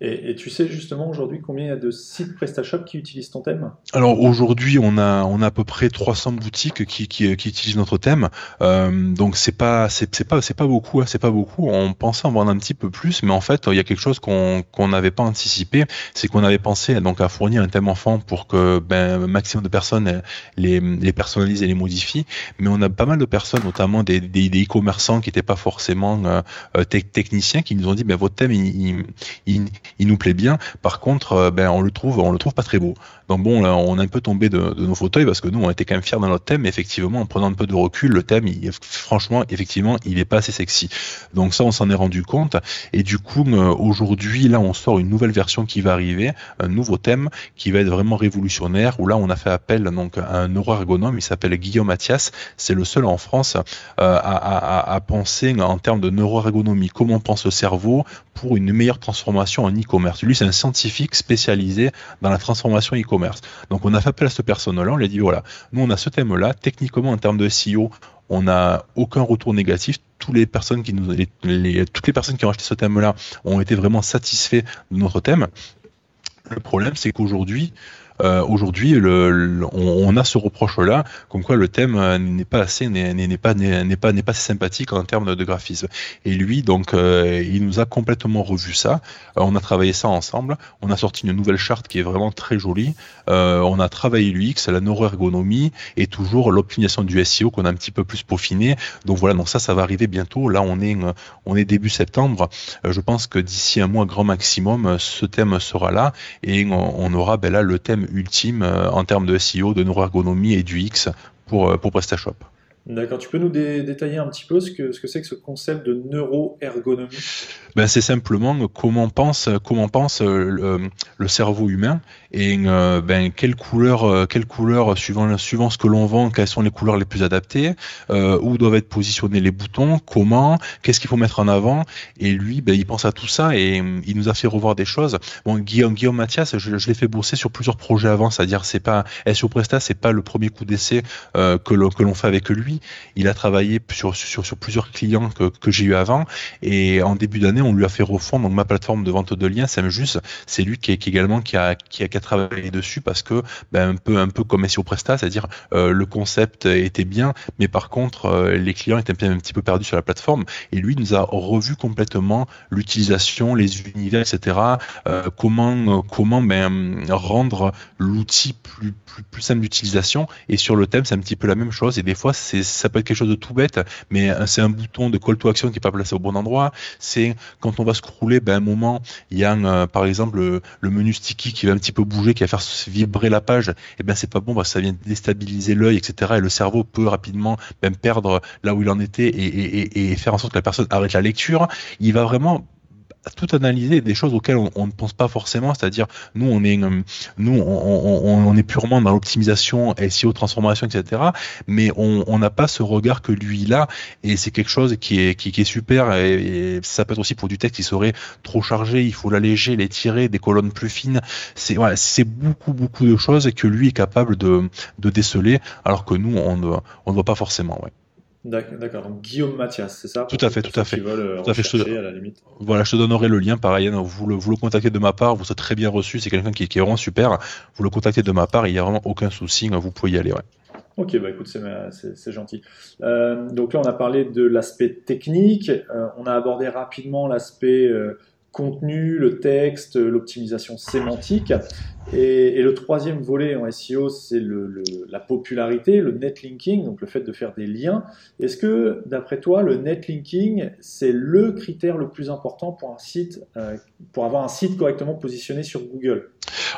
Et, tu sais justement aujourd'hui combien il y a de sites PrestaShop qui utilisent ton thème? Alors aujourd'hui on a on a à peu près 300 boutiques qui, qui, qui utilisent notre thème. Euh, donc c'est pas c'est pas c'est pas beaucoup hein, c'est pas beaucoup. On pensait en vendre un petit peu plus, mais en fait il y a quelque chose qu'on qu'on n'avait pas anticipé, c'est qu'on avait pensé donc à fournir un thème enfant pour que ben maximum de personnes les les personnalisent et les modifient. Mais on a pas mal de personnes, notamment des des e-commerçants qui n'étaient pas forcément euh, techniciens, qui nous ont dit ben votre thème il il nous plaît bien. Par contre, euh, ben on le trouve, on le trouve pas très beau. Donc bon, là, on a un peu tombé de, nos fauteuils parce que nous, on était quand même fiers dans notre thème. Mais effectivement, en prenant un peu de recul, le thème, il, franchement, effectivement, il est pas assez sexy. Donc ça, on s'en est rendu compte. Et du coup, euh, aujourd'hui, là, on sort une nouvelle version qui va arriver, un nouveau thème qui va être vraiment révolutionnaire. Où là, on a fait appel donc à un neuroergonome. Il s'appelle Guillaume Mathias. C'est le seul en France euh, à, à, penser en termes de neuroergonomie. Comment pense le cerveau pour une meilleure transformation en e-commerce. Lui, c'est un scientifique spécialisé dans la transformation e-commerce. Donc, on a fait appel à cette personne-là, on lui a dit, voilà, nous, on a ce thème-là, techniquement, en termes de SEO, on n'a aucun retour négatif. Toutes les personnes qui nous, toutes les personnes qui ont acheté ce thème-là ont été vraiment satisfaits de notre thème. Le problème, c'est qu'aujourd'hui, euh, aujourd'hui, on, a ce reproche-là, comme quoi le thème euh, n'est pas assez, n'est pas, n'est pas, n'est pas assez sympathique en termes de graphisme. Et lui, donc, euh, il nous a complètement revu ça. on a travaillé ça ensemble. On a sorti une nouvelle charte qui est vraiment très jolie. on a travaillé l'UX, la neuroergonomie et toujours l'optimisation du SEO qu'on a un petit peu plus peaufiné. Donc voilà, donc ça, ça va arriver bientôt. Là, on est, on est début septembre. je pense que d'ici un mois grand maximum, ce thème sera là et on, aura ben là le thème ultime euh, en termes de SEO, de neuroergonomie et du X pour, euh, pour PrestaShop. D'accord, tu peux nous détailler un petit peu ce que ce que c'est que ce concept de neuroergonomie? Ben, C'est simplement comment pense, comment pense euh, le, cerveau humain et euh, ben, quelle couleur, euh, quelle couleur suivant, suivant ce que l'on vend, quelles sont les couleurs les plus adaptées, où doivent être positionnés les boutons, comment, qu'est-ce qu'il faut mettre en avant. Et lui, ben, il pense à tout ça et il nous a fait revoir des choses. Bon, Guillaume, Guillaume Mathias, je, l'ai fait bosser sur plusieurs projets avant, c'est-à-dire c'est pas SEO Presta, c'est pas le premier coup d'essai que l'on fait avec lui il a travaillé sur, sur, sur plusieurs clients que, que j'ai eu avant. Et en début d'année, on lui a fait refondre donc ma plateforme de vente de liens, juste C'est lui qui, est, qui également qui a, qui a, a, travaillé dessus parce que ben, un peu un peu comme SEO Presta, c'est-à-dire euh, le concept était bien, mais par contre euh, les clients étaient un, petit peu perdus sur la plateforme. Et lui nous a revu complètement l'utilisation, les univers, etc. Euh, comment comment ben, rendre l'outil plus, plus simple d'utilisation. Et sur le thème, c'est un petit peu la même chose. Et des fois, c'est ça peut être quelque chose de tout bête, mais c'est un bouton de call to action qui n'est pas placé au bon endroit. C'est quand on va scroller, ben, un moment, il y a par exemple le, menu sticky qui va un petit peu bouger, qui va faire vibrer la page. Et ben c'est pas bon que ça vient déstabiliser l'œil, etc. Et le cerveau peut rapidement ben, perdre là où il en était et faire en sorte que la personne arrête la lecture. Il va vraiment tout analyser des choses auxquelles on, ne pense pas forcément, c'est-à-dire nous on est nous on, est purement dans l'optimisation SEO transformation etc. Mais on n'a pas ce regard que lui il a et c'est quelque chose qui est qui, est super et, ça peut être aussi pour du texte qui serait trop chargé, il faut l'alléger, l'étirer, des colonnes plus fines. C'est voilà, c'est beaucoup beaucoup de choses que lui est capable de, de déceler alors que nous on ne on ne voit pas forcément. Ouais. D'accord, donc Guillaume Mathias, c'est ça? Tout à fait, tout à fait. Euh, tout à fait. Je te... à la limite. Voilà, je te donnerai le lien, pareil, vous le, vous le contactez de ma part, vous êtes très bien reçu, c'est quelqu'un qui, est vraiment super, vous le contactez de ma part, il n'y a vraiment aucun souci, hein, vous pouvez y aller. Ouais. Ok, bah écoute, c'est gentil. Euh, donc là, on a parlé de l'aspect technique, euh, on a abordé rapidement l'aspect contenu, le texte, l'optimisation sémantique. Et, le troisième volet en SEO, c'est la popularité, le netlinking, donc le fait de faire des liens. Est-ce que, d'après toi, le netlinking, c'est le critère le plus important pour un site, euh, pour avoir un site correctement positionné sur Google?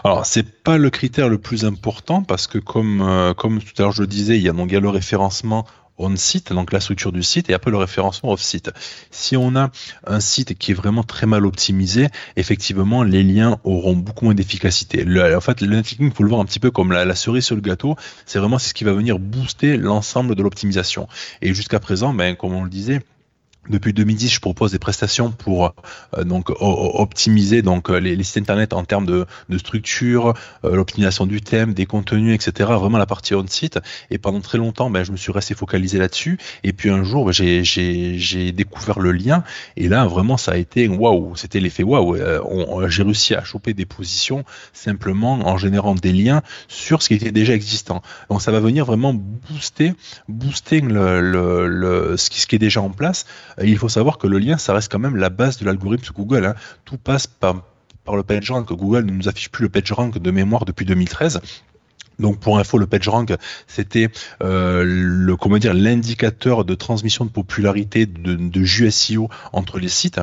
Alors, c'est pas le critère le plus important parce que, comme, euh, tout à l'heure je le disais, il y a donc il le référencement on-site, donc la structure du site, et après le référencement off-site. Si on a un site qui est vraiment très mal optimisé, effectivement, les liens auront beaucoup moins d'efficacité. En fait, le netlinking, il faut le voir un petit peu comme la, cerise sur le gâteau. C'est vraiment ce qui va venir booster l'ensemble de l'optimisation. Et jusqu'à présent, ben, comme on le disait, depuis 2010, je propose des prestations pour euh, donc optimiser donc euh, les, sites internet en termes de, de structure, euh, l'optimisation du thème, des contenus, etc. Vraiment la partie on site. Et pendant très longtemps, ben, je me suis resté focalisé là-dessus. Et puis un jour, ben, j'ai découvert le lien. Et là, vraiment, ça a été waouh. C'était l'effet waouh. j'ai réussi à choper des positions simplement en générant des liens sur ce qui était déjà existant. Donc ça va venir vraiment booster, booster le, le, le ce, qui, ce qui est déjà en place il faut savoir que le lien, ça reste quand même la base de l'algorithme Google. Hein. Tout passe par, le PageRank. Google ne nous affiche plus le PageRank de mémoire depuis 2013. Donc pour info, le PageRank, c'était euh, l'indicateur de transmission de popularité de, de entre les sites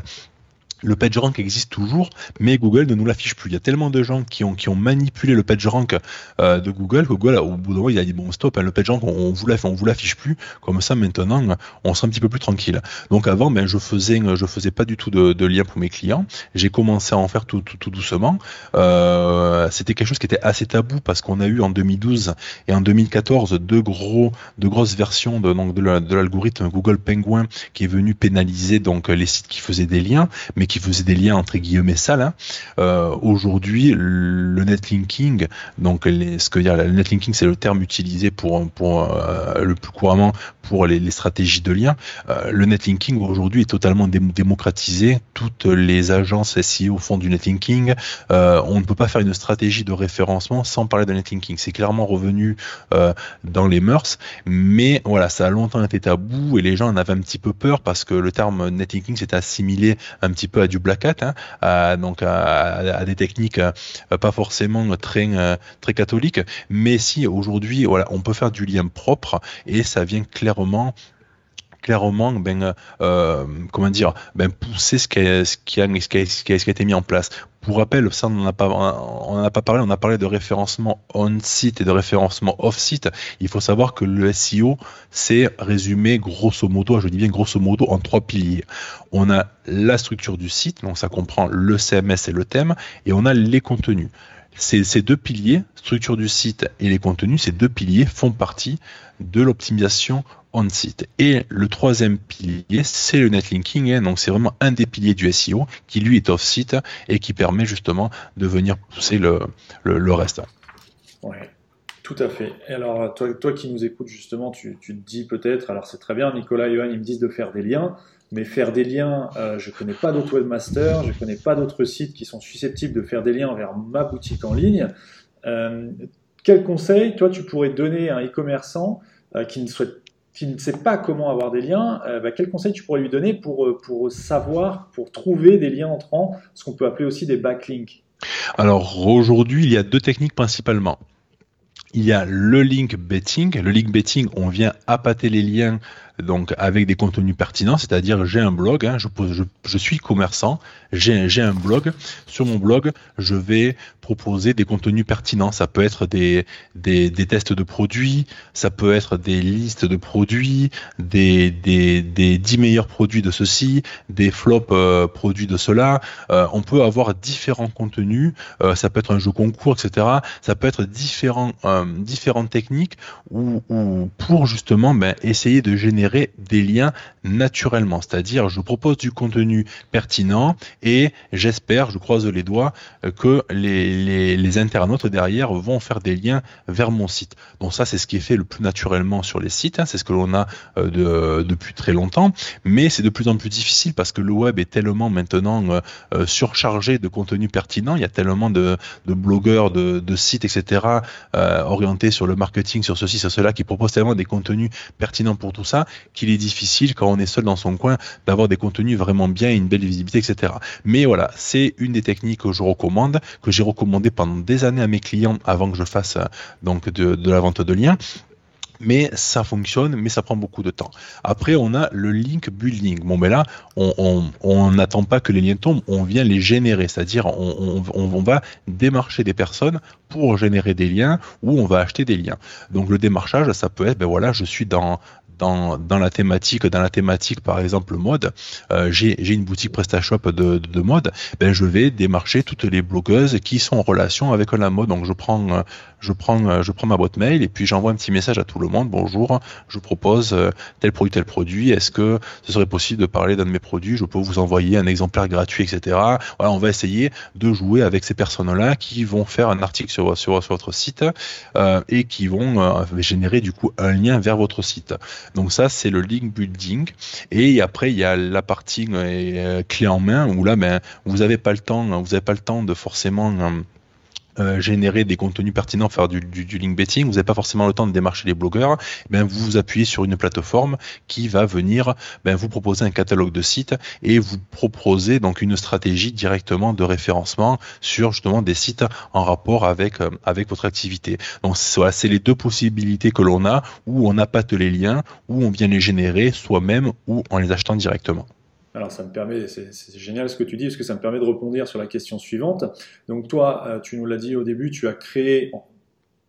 le PageRank existe toujours, mais Google ne nous l'affiche plus. Il y a tellement de gens qui ont, qui ont manipulé le PageRank euh, de Google que Google, au bout d'un moment, il a dit bon stop, hein, le PageRank, on, on vous l'affiche plus. Comme ça, maintenant, on sera un petit peu plus tranquille. Donc avant, ben, je faisais, je faisais pas du tout de, de lien pour mes clients. J'ai commencé à en faire tout, doucement. Euh, C'était quelque chose qui était assez tabou parce qu'on a eu en 2012 et en 2014 deux gros, deux grosses versions de, de l'algorithme Google Penguin qui est venu pénaliser donc les sites qui faisaient des liens, mais qui faisait des liens entre guillemets sales. Hein. Euh, aujourd'hui, le netlinking, donc ce que dire, le netlinking, c'est le terme utilisé pour, euh, le plus couramment pour les, stratégies de lien. Euh, le netlinking aujourd'hui est totalement démocratisé. Toutes les agences SEO font du netlinking. On ne peut pas faire une stratégie de référencement sans parler de netlinking. C'est clairement revenu dans les mœurs, mais voilà, ça a longtemps été tabou et les gens en avaient un petit peu peur parce que le terme netlinking s'est assimilé un petit peu à du black hat, hein, à, des techniques euh, pas forcément très très catholiques, mais si aujourd'hui on peut faire du lien propre et ça vient clairement clairement ben, euh, comment dire ben, pousser ce qui, a, ce, qui a, ce, qui a, été mis en place. Pour rappel, ça on n'en a pas on pas parlé, on a parlé de référencement on-site et de référencement off-site. Il faut savoir que le SEO c'est résumé grosso modo, je dis bien grosso modo en trois piliers. On a la structure du site, donc ça comprend le CMS et le thème et on a les contenus. Ces, ces deux piliers, structure du site et les contenus, ces deux piliers font partie de l'optimisation on-site. Et le troisième pilier, c'est le netlinking. Hein. donc c'est vraiment un des piliers du SEO qui lui est off-site et qui permet justement de venir pousser le, le, reste. Ouais. Tout à fait. Et alors, toi, toi qui nous écoutes, justement, tu, tu te dis peut-être, alors c'est très bien, Nicolas et Johan, ils me disent de faire des liens, mais faire des liens, euh, je ne connais pas d'autres webmasters, je ne connais pas d'autres sites qui sont susceptibles de faire des liens vers ma boutique en ligne. Euh, quel conseil, toi, tu pourrais donner à un e-commerçant euh, qui ne souhaite qui ne sait pas comment avoir des liens, euh, bah, quel conseil tu pourrais lui donner pour, euh, pour savoir, pour trouver des liens entrants, ce qu'on peut appeler aussi des backlinks? Alors aujourd'hui, il y a deux techniques principalement. Il y a le link betting. Le link betting, on vient appâter les liens donc avec des contenus pertinents, c'est-à-dire j'ai un blog, hein, je, suis commerçant, j'ai un blog, sur mon blog, je vais proposer des contenus pertinents, ça peut être des, tests de produits, ça peut être des listes de produits, des, des, des 10 meilleurs produits de ceci, des flops euh, produits de cela, euh, on peut avoir différents contenus, euh, ça peut être un jeu concours, etc. Ça peut être différents, différentes techniques où pour justement ben, essayer de générer des liens naturellement. C'est-à-dire, je propose du contenu pertinent et j'espère, je croise les doigts, euh, que les, internautes derrière vont faire des liens vers mon site. Donc ça, c'est ce qui est fait le plus naturellement sur les sites. Hein. c'est ce que l'on a euh, de, depuis très longtemps. Mais c'est de plus en plus difficile parce que le web est tellement maintenant euh, surchargé de contenu pertinent. Il y a tellement de, blogueurs, de, sites, etc. orientés sur le marketing, sur ceci, sur cela, qui proposent tellement des contenus pertinents pour tout ça qu'il est difficile quand on est seul dans son coin d'avoir des contenus vraiment bien, une belle visibilité, etc. Mais voilà, c'est une des techniques que je recommande, que j'ai recommandé pendant des années à mes clients avant que je fasse euh, donc de, la vente de liens mais ça fonctionne, mais ça prend beaucoup de temps. Après, on a le link building. Bon, mais là, on n'attend pas que les liens tombent, on vient les générer, c'est-à-dire on, va démarcher des personnes pour générer des liens ou on va acheter des liens. Donc le démarchage, ça peut être, ben voilà, je suis dans dans, dans la thématique, dans la thématique par exemple mode, euh, j'ai une boutique PrestaShop de, de, mode, ben je vais démarcher toutes les blogueuses qui sont en relation avec la mode. Donc je prends, euh, je prends, euh, je prends ma boîte mail et puis j'envoie un petit message à tout le monde. Bonjour, je propose tel produit, tel produit. Est-ce que ce serait possible de parler d'un de mes produits? Je peux vous envoyer un exemplaire gratuit, etc. Voilà, on va essayer de jouer avec ces personnes-là qui vont faire un article sur, votre site euh, et qui vont euh, générer du coup un lien vers votre site. Donc ça, c'est le link building. Et après, il y a la partie euh, clé en main où là, ben, vous n'avez pas le temps, vous n'avez pas le temps de forcément euh, générer des contenus pertinents, faire du, du, link betting, vous n'avez pas forcément le temps de démarcher les blogueurs, ben vous vous appuyez sur une plateforme qui va venir ben, vous proposer un catalogue de sites et vous proposer donc une stratégie directement de référencement sur justement des sites en rapport avec euh, avec votre activité. Donc voilà, c'est les deux possibilités que l'on a où on appâte les liens, où on vient les générer soi-même ou en les achetant directement. Alors ça me permet, c'est génial ce que tu dis, parce que ça me permet de répondre sur la question suivante. Donc toi, euh, tu nous l'as dit au début, tu as créé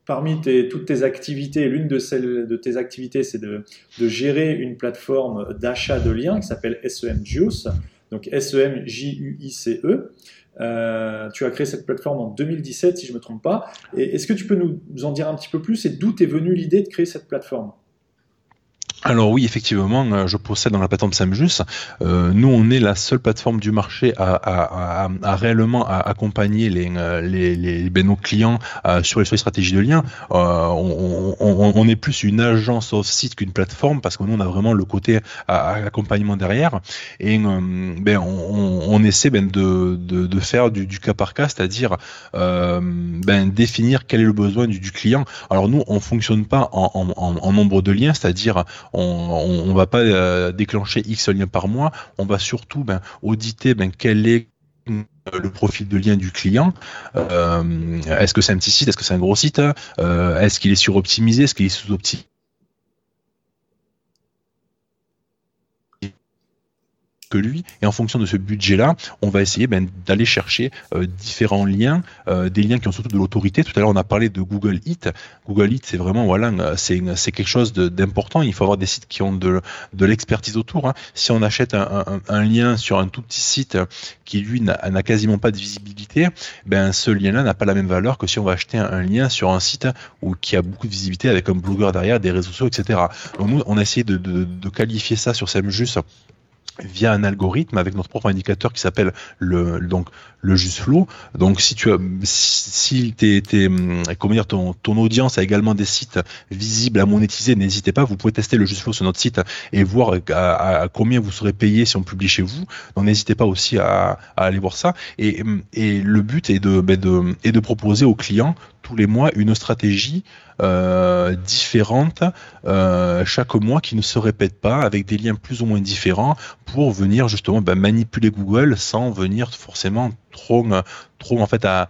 parmi toutes tes activités, l'une de celles de tes activités, c'est de, gérer une plateforme d'achat de liens qui s'appelle SEM Juice, donc SEM J U I C E. Euh, tu as créé cette plateforme en 2017, si je ne me trompe pas. Est-ce que tu peux nous en dire un petit peu plus et d'où est venue l'idée de créer cette plateforme? Alors oui, effectivement, euh, je possède dans la plateforme Samjus. Euh, nous, on est la seule plateforme du marché à, réellement accompagner les, euh, ben, nos clients sur, les, stratégies de lien. on, est plus une agence off-site qu'une plateforme parce que nous, on a vraiment le côté accompagnement derrière. Et ben, on, essaie ben, de, faire du, cas par cas, c'est-à-dire définir quel est le besoin du, client. Alors nous, on fonctionne pas en nombre de liens, c'est-à-dire on ne va pas euh, déclencher X liens par mois, on va surtout ben, auditer ben, quel est le profil de lien du client. Euh, est-ce que c'est un petit site? Est-ce que c'est un gros site? Euh, Est-ce qu'il est suroptimisé? Est-ce qu'il est sous-optimisé? Que lui. Et en fonction de ce budget-là, on va essayer ben, d'aller chercher euh, différents liens, euh, des liens qui ont surtout de l'autorité. Tout à l'heure, on a parlé de Google Eat. Google Eat, c'est vraiment voilà, c'est quelque chose d'important. Il faut avoir des sites qui ont de, de l'expertise autour. Hein. Si on achète un, un, lien sur un tout petit site qui lui n'a quasiment pas de visibilité, ben ce lien-là n'a pas la même valeur que si on va acheter un, lien sur un site où qui a beaucoup de visibilité avec un blogueur derrière, des réseaux sociaux, etc. Donc nous, on a essayé de, de, de qualifier ça sur Semjus via un algorithme avec notre propre indicateur qui s'appelle le donc le juste flow. Donc si tu as si t'es, t'es hum, comment dire ton ton audience a également des sites visibles à monétiser, n'hésitez pas, vous pouvez tester le juste flow sur notre site et voir à, combien vous serez payé si on publie chez vous. Donc n'hésitez pas aussi à, à aller voir ça. Et, hum, et le but est de, ben de est de proposer aux clients tous les mois une stratégie euh, différente euh, chaque mois qui ne se répète pas avec des liens plus ou moins différents pour venir justement bah, manipuler Google sans venir forcément trop trop en fait à,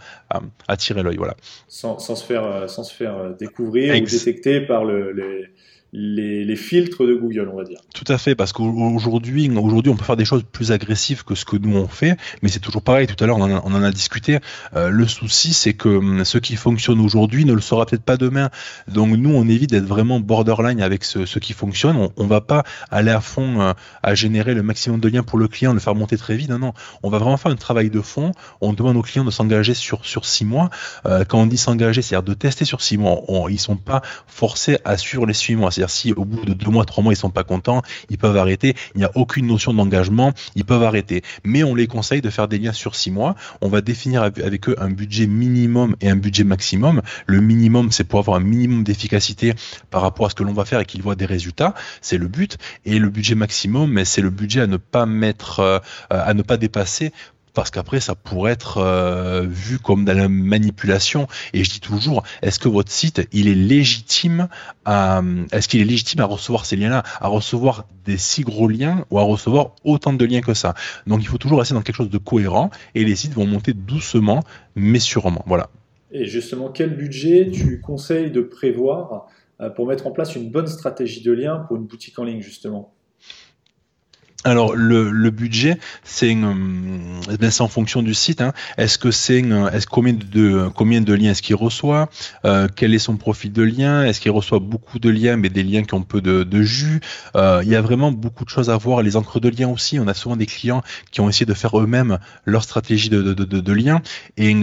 à, tirer l'œil voilà. Sans, sans, se faire sans se faire découvrir ou détecter par le, les les, filtres de Google, on va dire. Tout à fait, parce qu'aujourd'hui, aujourd'hui, on peut faire des choses plus agressives que ce que nous on fait, mais c'est toujours pareil. Tout à l'heure, on, en a discuté. Euh, le souci, c'est que hum, ce qui fonctionne aujourd'hui ne le sera peut-être pas demain. Donc nous, on évite d'être vraiment borderline avec ce, qui fonctionne. On, on va pas aller à fond euh, à générer le maximum de liens pour le client, le faire monter très vite. Non, non. On va vraiment faire un travail de fond. On demande aux clients de s'engager sur sur six mois. Euh, quand on dit s'engager, c'est-à-dire de tester sur six mois. On, ils sont pas forcés à suivre les six mois c'est-à-dire si au bout de deux mois, trois mois, ils sont pas contents, ils peuvent arrêter. Il n'y a aucune notion d'engagement, ils peuvent arrêter. Mais on les conseille de faire des liens sur six mois. On va définir avec eux un budget minimum et un budget maximum. Le minimum, c'est pour avoir un minimum d'efficacité par rapport à ce que l'on va faire et qu'ils voient des résultats. C'est le but. Et le budget maximum, c'est le budget à ne pas mettre, euh, à ne pas dépasser parce qu'après ça pourrait être euh, vu comme de la manipulation. Et je dis toujours, est-ce que votre site il est légitime à, est-ce qu'il est légitime à recevoir ces liens-là, à recevoir des si gros liens ou à recevoir autant de liens que ça? Donc il faut toujours rester dans quelque chose de cohérent et les sites vont monter doucement mais sûrement. Voilà. Et justement, quel budget tu conseilles de prévoir euh, pour mettre en place une bonne stratégie de lien pour une boutique en ligne justement? Alors le, le budget, c'est euh, ben, en fonction du site. Hein. Est-ce que c'est est-ce combien de combien de liens est-ce qu'il reçoit euh, Quel est son profil de lien Est-ce qu'il reçoit beaucoup de liens, mais des liens qui ont peu de, jus euh, Il y a vraiment beaucoup de choses à voir. Les encres de liens aussi. On a souvent des clients qui ont essayé de faire eux-mêmes leur stratégie de, de, de, de lien et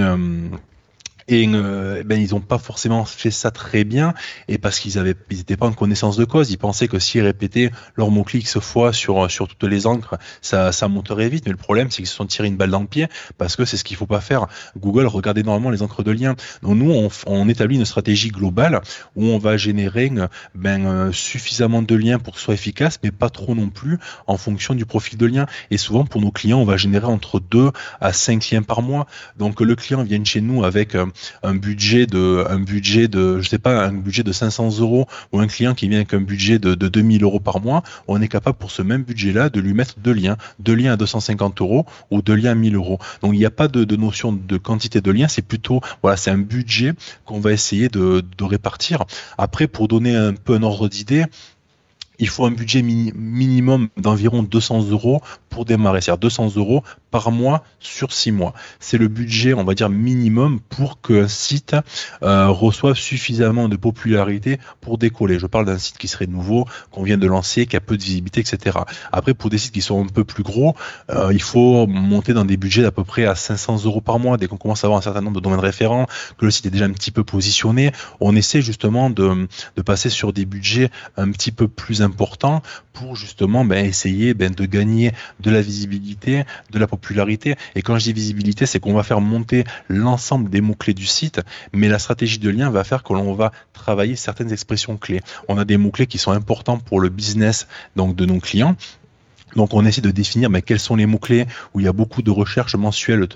et euh, ben ils n'ont pas forcément fait ça très bien. Et parce qu'ils avaient ils n'étaient pas en connaissance de cause. Ils pensaient que s'ils répétaient leur mot clic ce fois sur sur toutes les encres ça ça monterait vite. Mais le problème c'est qu'ils se sont tirés une balle dans le pied parce que c'est ce qu'il faut pas faire. Google regardez normalement les encres de lien. Donc nous on, on établit une stratégie globale où on va générer ben euh, suffisamment de liens pour que ce soit efficace mais pas trop non plus en fonction du profil de lien. Et souvent pour nos clients on va générer entre 2 à 5 liens par mois. Donc le client vient chez nous avec euh, un budget de, un budget de, je sais pas, un budget de 500 euros ou un client qui vient avec un budget de, de 2000 euros par mois, on est capable pour ce même budget-là de lui mettre deux liens, deux liens à 250 euros ou deux liens à 1000 euros. Donc il n'y a pas de, notion de quantité de liens, c'est plutôt, voilà, c'est un budget qu'on va essayer de, de répartir. Après, pour donner un peu un ordre d'idée, il faut un budget minimum d'environ 200 euros pour démarrer, c'est-à-dire 200 euros par mois sur six mois. C'est le budget, on va dire, minimum pour qu'un site euh, reçoive suffisamment de popularité pour décoller. Je parle d'un site qui serait nouveau, qu'on vient de lancer, qui a peu de visibilité, etc. Après, pour des sites qui sont un peu plus gros, euh, il faut monter dans des budgets d'à peu près à 500 euros par mois. Dès qu'on commence à avoir un certain nombre de domaines référents, que le site est déjà un petit peu positionné, on essaie justement de, passer sur des budgets un petit peu plus importants pour justement ben, essayer ben, de gagner de la visibilité, de la popularité. Et quand je dis visibilité, c'est qu'on va faire monter l'ensemble des mots-clés du site, mais la stratégie de lien va faire que l'on va travailler certaines expressions clés. On a des mots-clés qui sont importants pour le business donc de nos clients donc on essaie de définir mais quels sont les mots-clés où il y a beaucoup de recherches mensuelles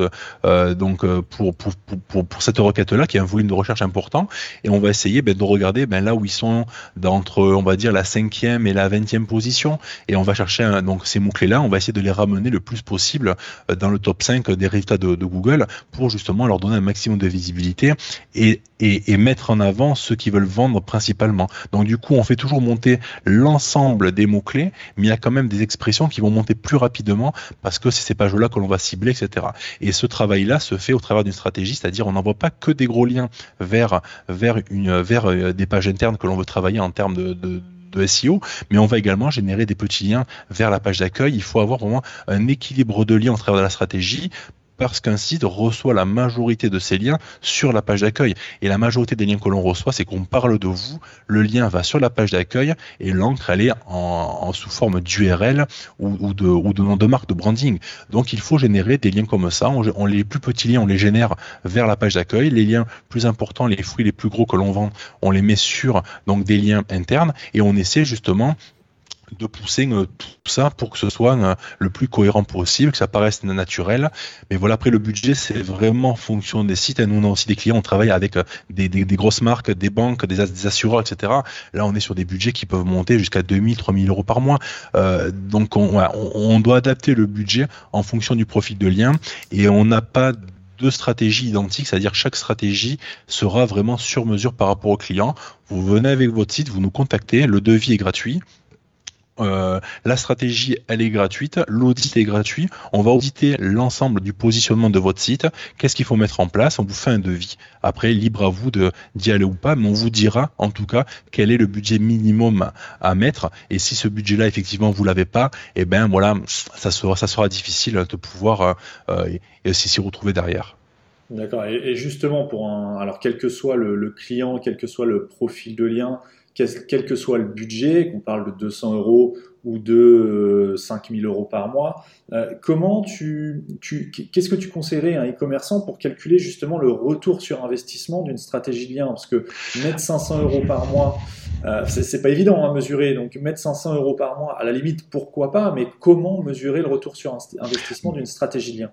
euh, donc euh, pour, pour, pour, pour, cette requête-là, qui a un volume de recherche important, et on va essayer ben, de regarder ben, là où ils sont d'entre, on va dire, la cinquième et la vingtième position, et on va chercher donc ces mots-clés-là, on va essayer de les ramener le plus possible euh, dans le top 5 des résultats de, de Google pour justement leur donner un maximum de visibilité et, et, et mettre en avant ceux qui veulent vendre principalement. Donc du coup, on fait toujours monter l'ensemble des mots-clés, mais il y a quand même des expressions qui vont monter plus rapidement parce que c'est ces pages-là que l'on va cibler, etc. Et ce travail-là se fait au travers d'une stratégie, c'est-à-dire on n'envoie pas que des gros liens vers, vers, une, vers euh, des pages internes que l'on veut travailler en termes de, de de SEO, mais on va également générer des petits liens vers la page d'accueil. Il faut avoir vraiment un équilibre de liens au travers de la stratégie parce qu'un site reçoit la majorité de ses liens sur la page d'accueil. Et la majorité des liens que l'on reçoit, c'est qu'on parle de vous, le lien va sur la page d'accueil et l'encre, elle est sous forme d'URL ou, de, ou de nom de marque, de branding. Donc il faut générer des liens comme ça. On, les plus petits liens, on les génère vers la page d'accueil. Les liens plus importants, les fruits les plus gros que l'on vend, on les met sur donc des liens internes et on essaie justement de pousser euh, tout ça pour que ce soit euh, le plus cohérent possible, que ça paraisse naturel. Mais voilà, après le budget, c'est vraiment en fonction des sites. Et nous, on a aussi des clients, on travaille avec euh, des, grosses marques, des banques, des, assureurs, etc. Là, on est sur des budgets qui peuvent monter jusqu'à 2000, 3000 euros par mois. Donc, on, on, doit adapter le budget en fonction du profil de lien et on n'a pas de stratégies identiques, c'est-à-dire chaque stratégie sera vraiment sur mesure par rapport au client. Vous venez avec votre site, vous nous contactez, le devis est gratuit, euh, la stratégie, elle est gratuite, l'audit est gratuit. On va auditer l'ensemble du positionnement de votre site. Qu'est-ce qu'il faut mettre en place? On vous fait un devis. Après, libre à vous d'y aller ou pas, mais on vous dira en tout cas quel est le budget minimum à mettre. Et si ce budget-là, effectivement, vous l'avez pas, eh ben voilà, ça sera, difficile de pouvoir euh, euh s'y retrouver derrière. D'accord. Et, justement, pour un, alors quel que soit le client, quel que soit le profil de lien, quel que soit le budget, qu'on parle de 200 euros ou de 5000 euh, euros par mois, euh, comment tu, qu'est-ce que tu conseillerais à un e-commerçant pour calculer justement le retour sur investissement d'une stratégie de lien? Parce que mettre 500 euros par mois, euh, c'est pas évident à mesurer. Donc mettre 500 euros par mois, à la limite, pourquoi pas, mais comment mesurer le retour sur investissement d'une stratégie de lien?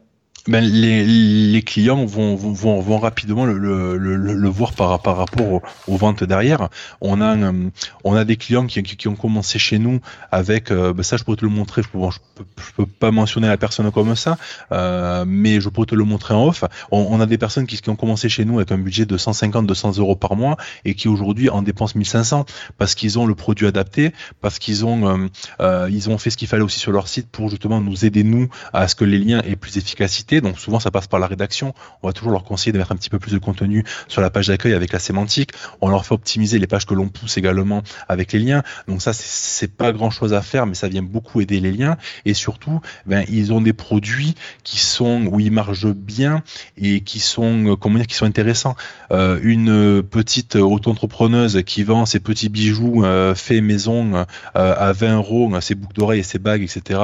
Ben, les, les, clients vont, vont, vont, rapidement le, le, le, voir par, par rapport aux, ventes derrière. On a, euh, on a des clients qui, qui, ont commencé chez nous avec, euh, ben ça je pourrais te le montrer, je je peux, je peux pas mentionner la personne comme ça, euh, mais je pourrais te le montrer en off. On, on a des personnes qui, qui, ont commencé chez nous avec un budget de 150-200 euros par mois et qui aujourd'hui en dépensent 1500 parce qu'ils ont le produit adapté, parce qu'ils ont, euh, euh, ils ont fait ce qu'il fallait aussi sur leur site pour justement nous aider nous à ce que les liens aient plus d'efficacité donc souvent ça passe par la rédaction. On va toujours leur conseiller de mettre un petit peu plus de contenu sur la page d'accueil avec la sémantique. On leur fait optimiser les pages que l'on pousse également avec les liens. Donc ça c'est pas grand chose à faire, mais ça vient beaucoup aider les liens. Et surtout, ben ils ont des produits qui sont où ils marchent bien et qui sont euh, comment dire qui sont intéressants. Euh, une petite auto-entrepreneuse qui vend ses petits bijoux euh, faits maison à 20 euros, ses boucles d'oreilles et ses bagues, etc.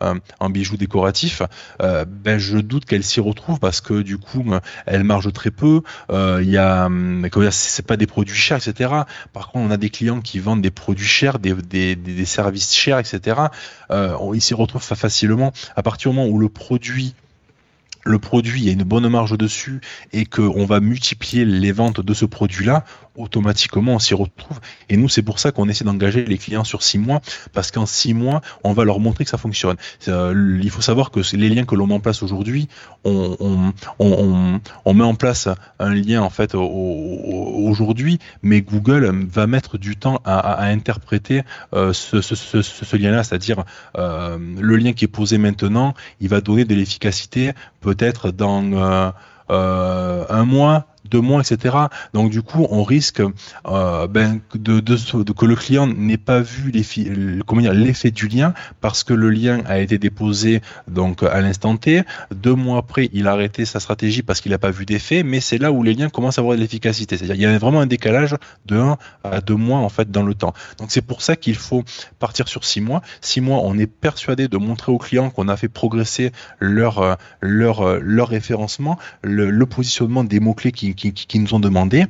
en bijoux décoratifs, ben je doute qu'elle s'y retrouve parce que du coup, elle marge très peu. Euh, il y a, c'est pas des produits chers, etc. Par contre, on a des clients qui vendent des produits chers, des, services chers, etc. Euh, ils s'y retrouvent facilement. À partir du moment où le produit le produit, il y a une bonne marge dessus et qu'on va multiplier les ventes de ce produit-là, automatiquement on s'y retrouve. Et nous, c'est pour ça qu'on essaie d'engager les clients sur six mois, parce qu'en six mois, on va leur montrer que ça fonctionne. Euh, il faut savoir que les liens que l'on met en place aujourd'hui, on, on, on, met en place un lien en fait aujourd'hui, mais Google va mettre du temps à, interpréter euh, ce, lien-là, c'est-à-dire euh, le lien qui est posé maintenant, il va donner de l'efficacité peut-être dans un mois, deux mois, etc. Donc du coup, on risque euh, ben, de, de, que le client n'ait pas vu l'effet du lien parce que le lien a été déposé donc à l'instant T. Deux mois après, il a arrêté sa stratégie parce qu'il n'a pas vu d'effet. Mais c'est là où les liens commencent à avoir de l'efficacité. C'est-à-dire il y a vraiment un décalage de 1 à 2 mois en fait dans le temps. Donc c'est pour ça qu'il faut partir sur 6 mois. 6 mois, on est persuadé de montrer aux clients qu'on a fait progresser leur leur leur référencement, le, le positionnement des mots clés qui nous ont demandé.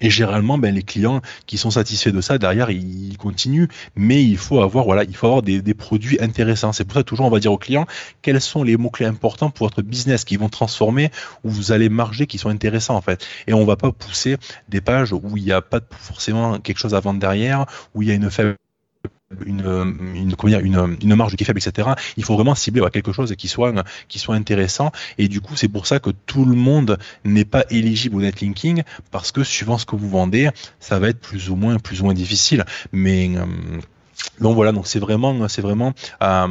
Et généralement, ben, les clients qui sont satisfaits de ça, derrière, ils continuent. Mais il faut avoir, voilà, il faut avoir des, produits intéressants. C'est pour ça toujours, on va dire aux clients quels sont les mots clés importants pour votre business qui vont transformer, où vous allez marger, qui sont intéressants en fait. Et on va pas pousser des pages où il n'y a pas forcément quelque chose à vendre derrière, où il y a une faible une, une, une, une marge qui est faible, etc. Il faut vraiment cibler quelque chose qui soit, qui soit intéressant. Et du coup, c'est pour ça que tout le monde n'est pas éligible au netlinking parce que suivant ce que vous vendez, ça va être plus ou moins, plus ou moins difficile. Mais euh, donc voilà, donc c'est vraiment, c'est vraiment à,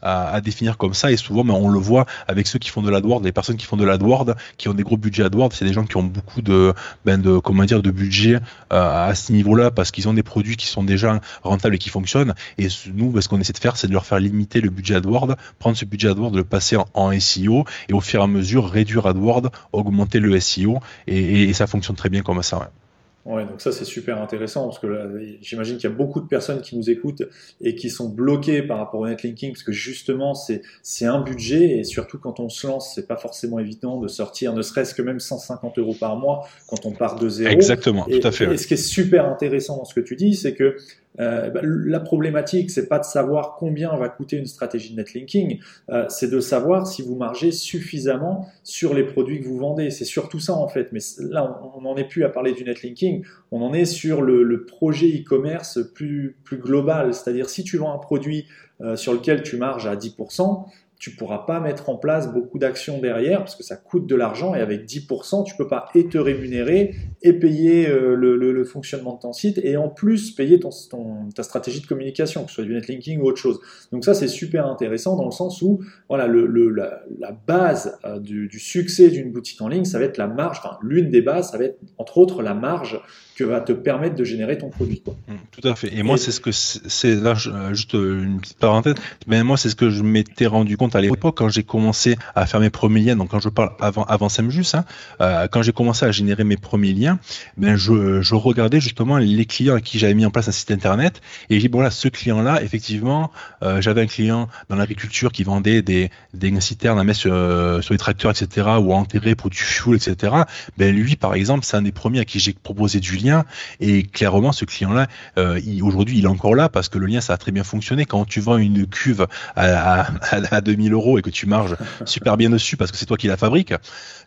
à, définir comme ça. Et souvent, mais on le voit avec ceux qui font de l'AdWords, les personnes qui font de l'AdWords, qui ont des gros budgets AdWords, c'est des gens qui ont beaucoup de, ben de, comment dire, de budget euh, à ce niveau-là parce qu'ils ont des produits qui sont déjà rentables et qui fonctionnent. Et nous, ben, ce qu'on essaie de faire, c'est de leur faire limiter le budget AdWords, prendre ce budget AdWords, le passer en, SEO et au fur et à mesure réduire AdWords, augmenter le SEO et, et, ça fonctionne très bien comme ça. Ouais. Ouais, donc ça c'est super intéressant parce que j'imagine qu'il y a beaucoup de personnes qui nous écoutent et qui sont bloquées par rapport au netlinking parce que justement c'est c'est un budget et surtout quand on se lance c'est pas forcément évident de sortir ne serait-ce que même 150 euros par mois quand on part de zéro. Exactement, tout à fait. Et ce qui est super intéressant dans ce que tu dis c'est que euh, bah, la problématique, c'est pas de savoir combien va coûter une stratégie de netlinking, euh, c'est de savoir si vous margez suffisamment sur les produits que vous vendez. C'est surtout ça en fait. Mais là, on n'en est plus à parler du netlinking, on en est sur le, le projet e-commerce plus, plus global. C'est-à-dire si tu vends un produit euh, sur lequel tu marges à 10%, tu pourras pas mettre en place beaucoup d'actions derrière parce que ça coûte de l'argent et avec 10%, tu peux pas et te rémunérer et payer euh, le, le, le, fonctionnement de ton site et en plus payer ton, ton, ta stratégie de communication, que ce soit du netlinking ou autre chose. Donc ça, c'est super intéressant dans le sens où voilà, le, la, la, base euh, du, du, succès d'une boutique en ligne, ça va être la marge, enfin l'une des bases, ça va être entre autres la marge que va te permettre de générer ton produit. Quoi. Mmh, tout à fait. Et, moi, c'est ce que c'est là, juste une petite parenthèse, mais moi, c'est ce que je m'étais rendu compte à l'époque quand j'ai commencé à faire mes premiers liens. Donc, quand je parle avant avant Samjus, hein, euh, quand j'ai commencé à générer mes premiers liens, ben je, je regardais justement les clients à qui j'avais mis en place un site internet et j'ai dit bon là, ce client-là, effectivement, euh, j'avais un client dans l'agriculture qui vendait des des citernes à mettre sur, sur les tracteurs, etc., ou à enterrer pour du fuel, etc. Ben lui, par exemple, c'est un des premiers à qui j'ai proposé du lien. Et clairement, ce client-là, euh, aujourd'hui, il est encore là parce que le lien, ça a très bien fonctionné. Quand tu vends une cuve à, à, 2000 euros et que tu marges super bien dessus parce que c'est toi qui la fabrique,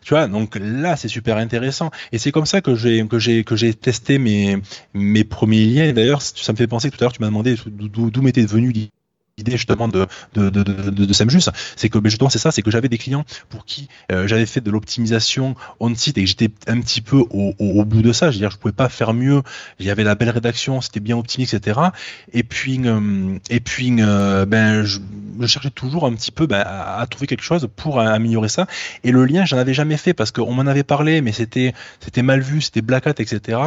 tu vois, donc là, c'est super intéressant. Et c'est comme ça que j'ai que j'ai que j'ai testé mes mes premiers liens. D'ailleurs, ça me fait penser tout à l'heure, tu m'as demandé d'où m'était venu idée justement de de de de, de Samjus, c'est que ben, justement c'est ça, c'est que j'avais des clients pour qui euh, j'avais fait de l'optimisation on site et que j'étais un petit peu au, au, bout de ça, je veux dire je pouvais pas faire mieux, avait la belle rédaction, c'était bien optimisé etc. Et puis euh, et puis euh, ben je, je, cherchais toujours un petit peu ben, à, à, trouver quelque chose pour améliorer ça et le lien j'en avais jamais fait parce qu'on m'en avait parlé mais c'était c'était mal vu, c'était black hat etc.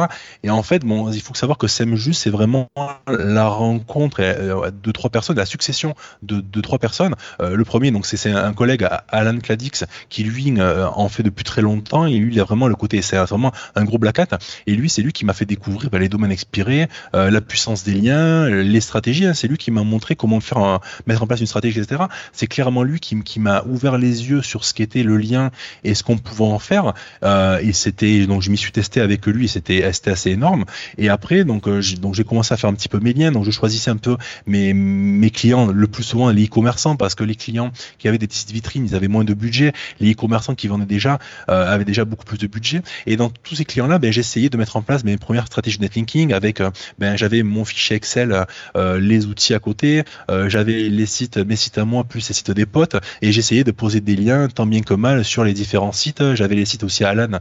Et en fait bon il faut savoir que Samjus c'est vraiment la rencontre de trois personnes, la succession de, trois personnes. Euh, le premier, donc c'est un collègue, Alan Cladix, qui lui euh, en fait depuis très longtemps. Et lui, il a vraiment le côté, c'est vraiment un gros black hat. Et lui, c'est lui qui m'a fait découvrir bah, les domaines expirés, euh, la puissance des liens, les stratégies. Hein. C'est lui qui m'a montré comment faire mettre en place une stratégie, etc. C'est clairement lui qui, m'a ouvert les yeux sur ce qu'était le lien et ce qu'on pouvait en faire. et c'était donc je m'y suis testé avec lui et c'était assez énorme. Et après, donc j'ai commencé à faire un petit peu mes liens. Donc je choisissais un peu mes clients le plus souvent les e-commerçants, parce que les clients qui avaient des petites vitrines, ils avaient moins de budget. Les e-commerçants qui vendaient déjà euh, avaient déjà beaucoup plus de budget. Et dans tous ces clients-là, ben, de mettre en place mes premières stratégies de netlinking avec, euh, ben, j'avais mon fichier Excel, euh, les outils à côté, j'avais les sites, mes sites à moi plus les sites des potes, et j'essayais de poser des liens tant bien que mal sur les différents sites. J'avais les sites aussi à Alan,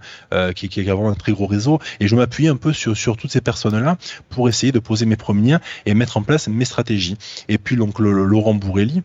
qui, qui est vraiment un très gros réseau, et je m'appuyais un peu sur, sur toutes ces personnes-là pour essayer de poser mes premiers liens et mettre en place mes stratégies. Et puis donc le, Laurent Bourrelli,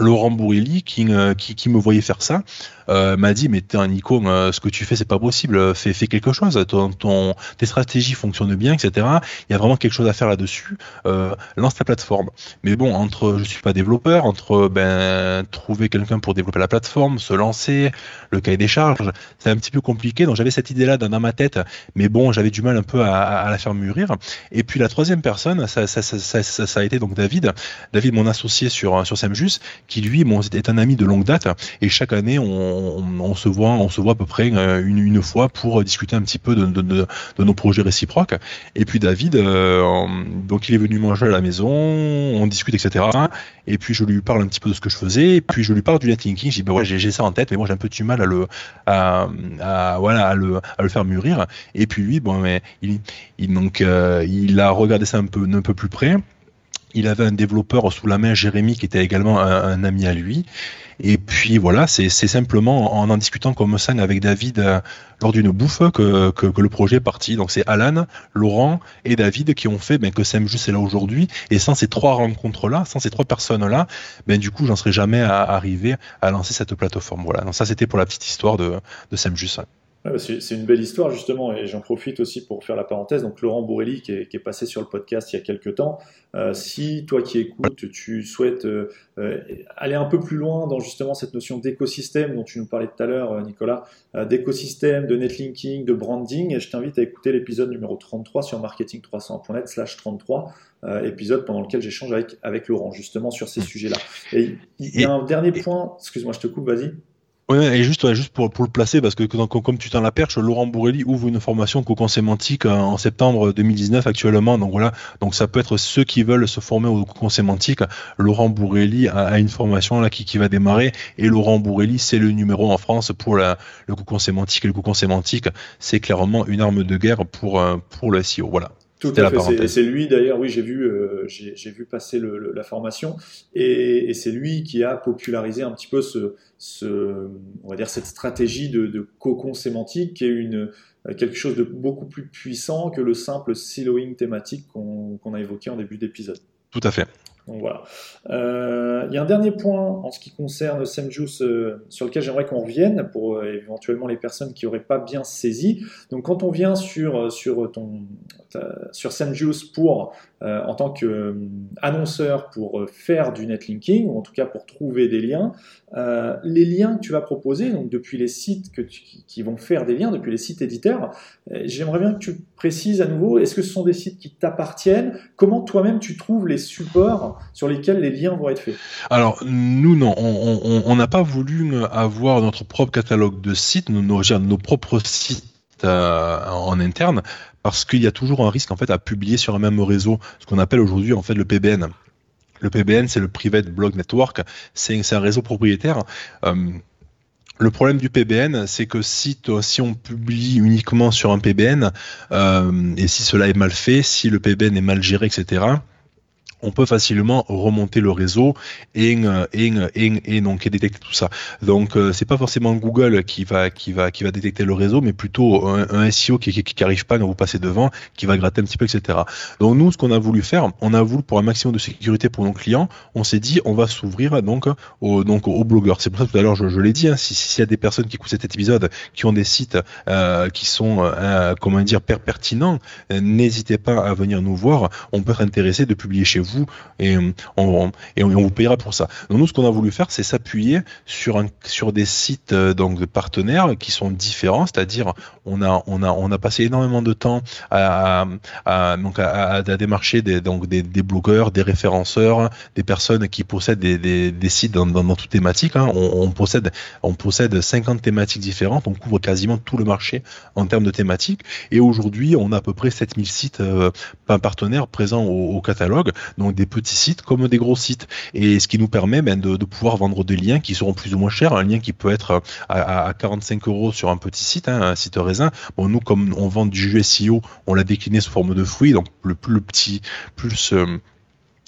Laurent Bourrelli qui, qui, me voyait faire ça euh, m'a dit mais t'es un icône, euh, ce que tu fais c'est pas possible, fais, quelque chose, ton, tes stratégies fonctionnent bien, etc. Il y a vraiment quelque chose à faire là-dessus. Euh, lance ta plateforme. Mais bon, entre je suis pas développeur, entre ben trouver quelqu'un pour développer la plateforme, se lancer, le cahier des charges, c'est un petit peu compliqué. Donc j'avais cette idée-là dans ma tête, mais bon, j'avais du mal un peu à, la faire mûrir. Et puis la troisième personne, ça, a été donc David, David mon associé sur sur Samjus, qui lui bon, est un ami de longue date et chaque année on se voit, on se voit à peu près euh, une, fois pour discuter un petit peu de, nos projets réciproques. Et puis David, euh, donc il est venu manger à la maison, on discute, etc. Et puis je lui parle un petit peu de ce que je faisais, et puis je lui parle du netlinking. Je dis ben ouais, j'ai ça en tête, mais moi j'ai un peu du mal à le, voilà, à le, faire mûrir. Et puis lui, bon, mais il, il donc euh, il a regardé ça un peu, un peu plus près. Il avait un développeur sous la main, Jérémy, qui était également un, ami à lui. Et puis voilà, c'est simplement en en discutant comme ça avec David euh, lors d'une bouffe que, que, le projet est parti. Donc c'est Alan, Laurent et David qui ont fait ben, que Semjus est là aujourd'hui. Et sans ces trois rencontres-là, sans ces trois personnes-là, ben, du coup, j'en serais jamais arrivé à lancer cette plateforme. Voilà. Donc ça, c'était pour la petite histoire de, de C'est une belle histoire justement et j'en profite aussi pour faire la parenthèse. Donc Laurent Bourrelli qui est, passé sur le podcast il y a quelques temps. Euh, si toi qui écoutes, tu souhaites euh, euh, aller un peu plus loin dans justement cette notion d'écosystème dont tu nous parlais tout à l'heure, Nicolas, d'écosystème, de netlinking, de branding, je t'invite à écouter l'épisode numéro 33 sur marketing300.net slash 33. épisode pendant lequel j'échange avec, avec Laurent justement sur ces sujets-là. Et il y a un dernier point, excuse-moi, je te coupe, vas-y. Oui, et juste, juste pour, pour le placer, parce que comme tu t'en la perche, Laurent Bourrelli ouvre une formation cocon sémantique euh, en septembre 2019 actuellement. Donc voilà, donc ça peut être ceux qui veulent se former au cocon sémantique. Laurent Bourrelli a, une formation là qui, qui va démarrer, et Laurent Bourrelli, c'est le numéro en France pour la, le cocon sémantique. Et le cocon sémantique, c'est clairement une arme de guerre pour, euh, pour le SEO. Voilà. Tout à fait. C'est lui d'ailleurs, oui, j'ai vu, euh, j'ai vu passer le, la formation, et, et c'est lui qui a popularisé un petit peu ce, ce on va dire cette stratégie de, de cocon sémantique, qui est une quelque chose de beaucoup plus puissant que le simple siloing thématique qu'on a évoqué en début d'épisode. Tout à fait. Donc voilà. Euh, il y a un dernier point en ce qui concerne SemJuice euh, sur lequel j'aimerais qu'on revienne pour euh, éventuellement les personnes qui n'auraient pas bien saisi. Donc quand on vient sur, sur, ton, sur SemJuice pour euh, en tant qu'annonceur euh, pour euh, faire du netlinking, ou en tout cas pour trouver des liens, les liens que tu vas proposer, donc depuis les sites qui vont faire des liens, depuis les sites éditeurs, j'aimerais bien que tu précises à nouveau, est-ce que ce sont des sites qui t'appartiennent? Comment toi-même tu trouves les supports sur lesquels les liens vont être faits? Alors, nous, non, on n'a pas voulu avoir notre propre catalogue de sites, nos, nos, nos propres sites en interne parce qu'il y a toujours un risque en fait à publier sur un même réseau, ce qu'on appelle aujourd'hui en fait le PBN. Le PBN, c'est le Private Blog Network, c'est un réseau propriétaire. Euh, le problème du PBN, c'est que si, on publie uniquement sur un PBN, euh, et si cela est mal fait, si le PBN est mal géré, etc., on peut facilement remonter le réseau et, et, et, et donc détecter tout ça. Donc euh, c'est pas forcément Google qui va qui va qui va détecter le réseau, mais plutôt un, SEO qui, qui, qui arrive pas à vous passer devant, qui va gratter un petit peu, etc. Donc nous, ce qu'on a voulu faire, on a voulu pour un maximum de sécurité pour nos clients, on s'est dit on va s'ouvrir donc aux donc blogueurs. C'est pour ça que tout à l'heure je, je l'ai dit, hein, s'il y a des personnes qui écoutent cet épisode qui ont des sites euh, qui sont euh, comment dire pertinents, euh, n'hésitez pas à venir nous voir. On peut être intéressé de publier chez vous vous et on, et on, vous payera pour ça. Donc nous, ce qu'on a voulu faire, c'est s'appuyer sur des sites euh, de partenaires qui sont différents, c'est-à-dire on a passé énormément de temps à, démarcher des blogueurs, des référenceurs, des personnes qui possèdent des, sites dans, dans, dans. Hein. On, possède on possède 50 thématiques différentes, on couvre quasiment tout le marché en termes de thématiques. Et aujourd'hui, on a à peu près 7000 sites euh, partenaires présents au catalogue. Donc des petits sites comme des gros sites. Et ce qui nous permet ben, de, pouvoir vendre des liens qui seront plus ou moins chers. Un lien qui peut être à, 45 euros sur un petit site, hein, un site raisin. Bon, nous, comme on vend du SEO, on l'a décliné sous forme de fruits, donc le plus petit, plus euh,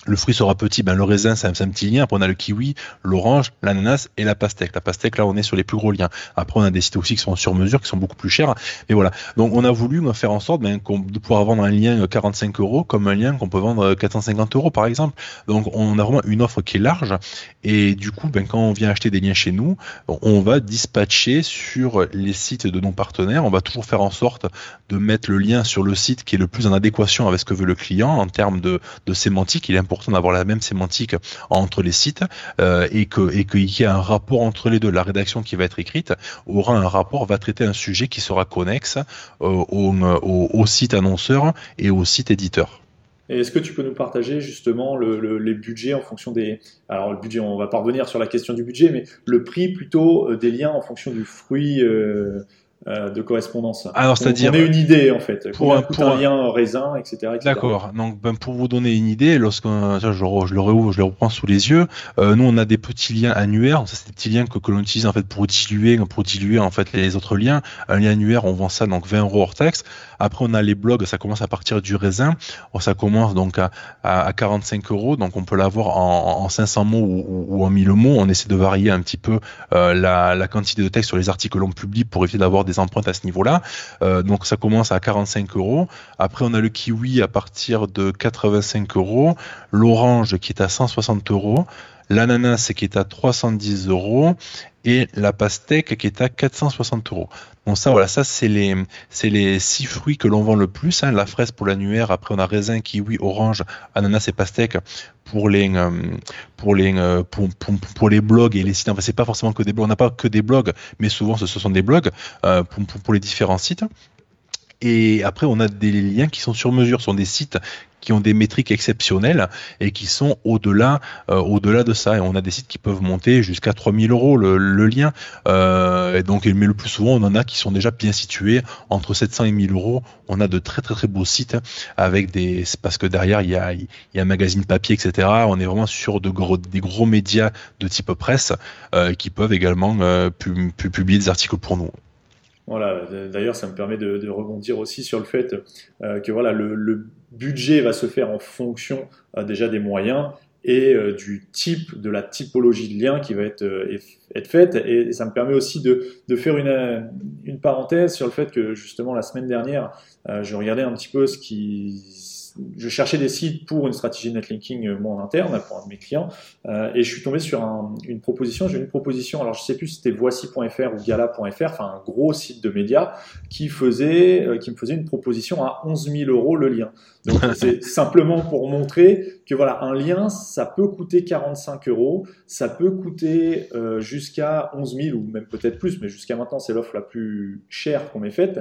le fruit sera petit, ben le raisin c'est un, petit lien. Après on a le kiwi, l'orange, l'ananas et la pastèque. La pastèque là on est sur les plus gros liens. Après on a des sites aussi qui sont sur mesure, qui sont beaucoup plus chers. Et voilà. Donc on a voulu faire en sorte ben, de pouvoir vendre un lien 45 euros comme un lien qu'on peut vendre 450 euros par exemple. Donc on a vraiment une offre qui est large. Et du coup ben, quand on vient acheter des liens chez nous, on va dispatcher sur les sites de nos partenaires. On va toujours faire en sorte de mettre le lien sur le site qui est le plus en adéquation avec ce que veut le client en termes de, de sémantique. Il est important d'avoir la même sémantique entre les sites euh, et que et qu'il y ait un rapport entre les deux. La rédaction qui va être écrite aura un rapport, va traiter un sujet qui sera connexe euh, au, au, site annonceur et au site éditeur. Est-ce que tu peux nous partager justement le, les budgets en fonction des... Alors le budget, on va parvenir sur la question du budget, mais le prix plutôt euh, des liens en fonction du fruit de correspondance. Alors, c'est-à-dire. On a une idée, en fait. Pour un, pour un lien raisin, etc. D'accord. Donc, ben, pour vous donner une idée, lorsque je, je, le réouvre, je le reprends sous les yeux, euh, nous, on a des petits liens annuaires. Ça, c'est des petits liens que, que l'on utilise, en fait, pour diluer, pour diluer, en fait, les autres liens. Un lien annuaire, on vend ça, donc, 20 euros hors taxe. Après, on a les blogs, ça commence à partir du raisin. Ça commence, donc, à, à, 45 euros. Donc, on peut l'avoir en, en 500 mots ou, en 1000 mots. On essaie de varier un petit peu, euh, la, la quantité de texte sur les articles que l'on publie pour éviter d'avoir des empreintes à ce niveau-là. Euh, donc ça commence à 45 euros. Après on a le kiwi à partir de 85 euros, l'orange qui est à 160 euros, l'ananas qui est à 310 euros et la pastèque qui est à 460 euros. Bon ça voilà, ça c'est les six fruits que l'on vend le plus. Hein. La fraise pour l'annuaire, après on a raisin, kiwi, orange, ananas et pastèque pour les euh, euh, pour, les blogs et les sites. Enfin c'est pas forcément que des blogs, on n'a pas que des blogs, mais souvent ce, sont des blogs euh, pour les différents sites. Et après, on a des liens qui sont sur mesure, sont des sites qui ont des métriques exceptionnelles et qui sont au-delà euh, au-delà de ça. Et on a des sites qui peuvent monter jusqu'à 3000 euros le, lien. Euh, et donc, mais le plus souvent, on en a qui sont déjà bien situés entre 700 et 1000 euros. On a de très très très beaux sites avec des parce que derrière il y a il y a un magazine papier etc. On est vraiment sur de gros des gros médias de type presse euh, qui peuvent également publier des articles pour nous. Voilà, d'ailleurs, ça me permet de, rebondir aussi sur le fait euh, que voilà, le, budget va se faire en fonction euh, déjà des moyens et euh, du type, de la typologie de lien qui va être, faite. Et, ça me permet aussi de, de faire une, une, parenthèse sur le fait que justement la semaine dernière, je regardais un petit peu ce qui je cherchais des sites pour une stratégie de netlinking euh, moi en interne pour un de mes clients euh, et je suis tombé sur une proposition. J'ai une proposition, alors je sais plus si c'était voici.fr ou gala.fr, enfin un gros site de médias qui faisait euh, qui me faisait une proposition à 11 000 euros le lien. Donc c'est simplement pour montrer que voilà un lien ça peut coûter 45 euros, ça peut coûter jusqu'à 11 000 ou même peut-être plus, mais jusqu'à maintenant c'est l'offre la plus chère qu'on m'ait faite,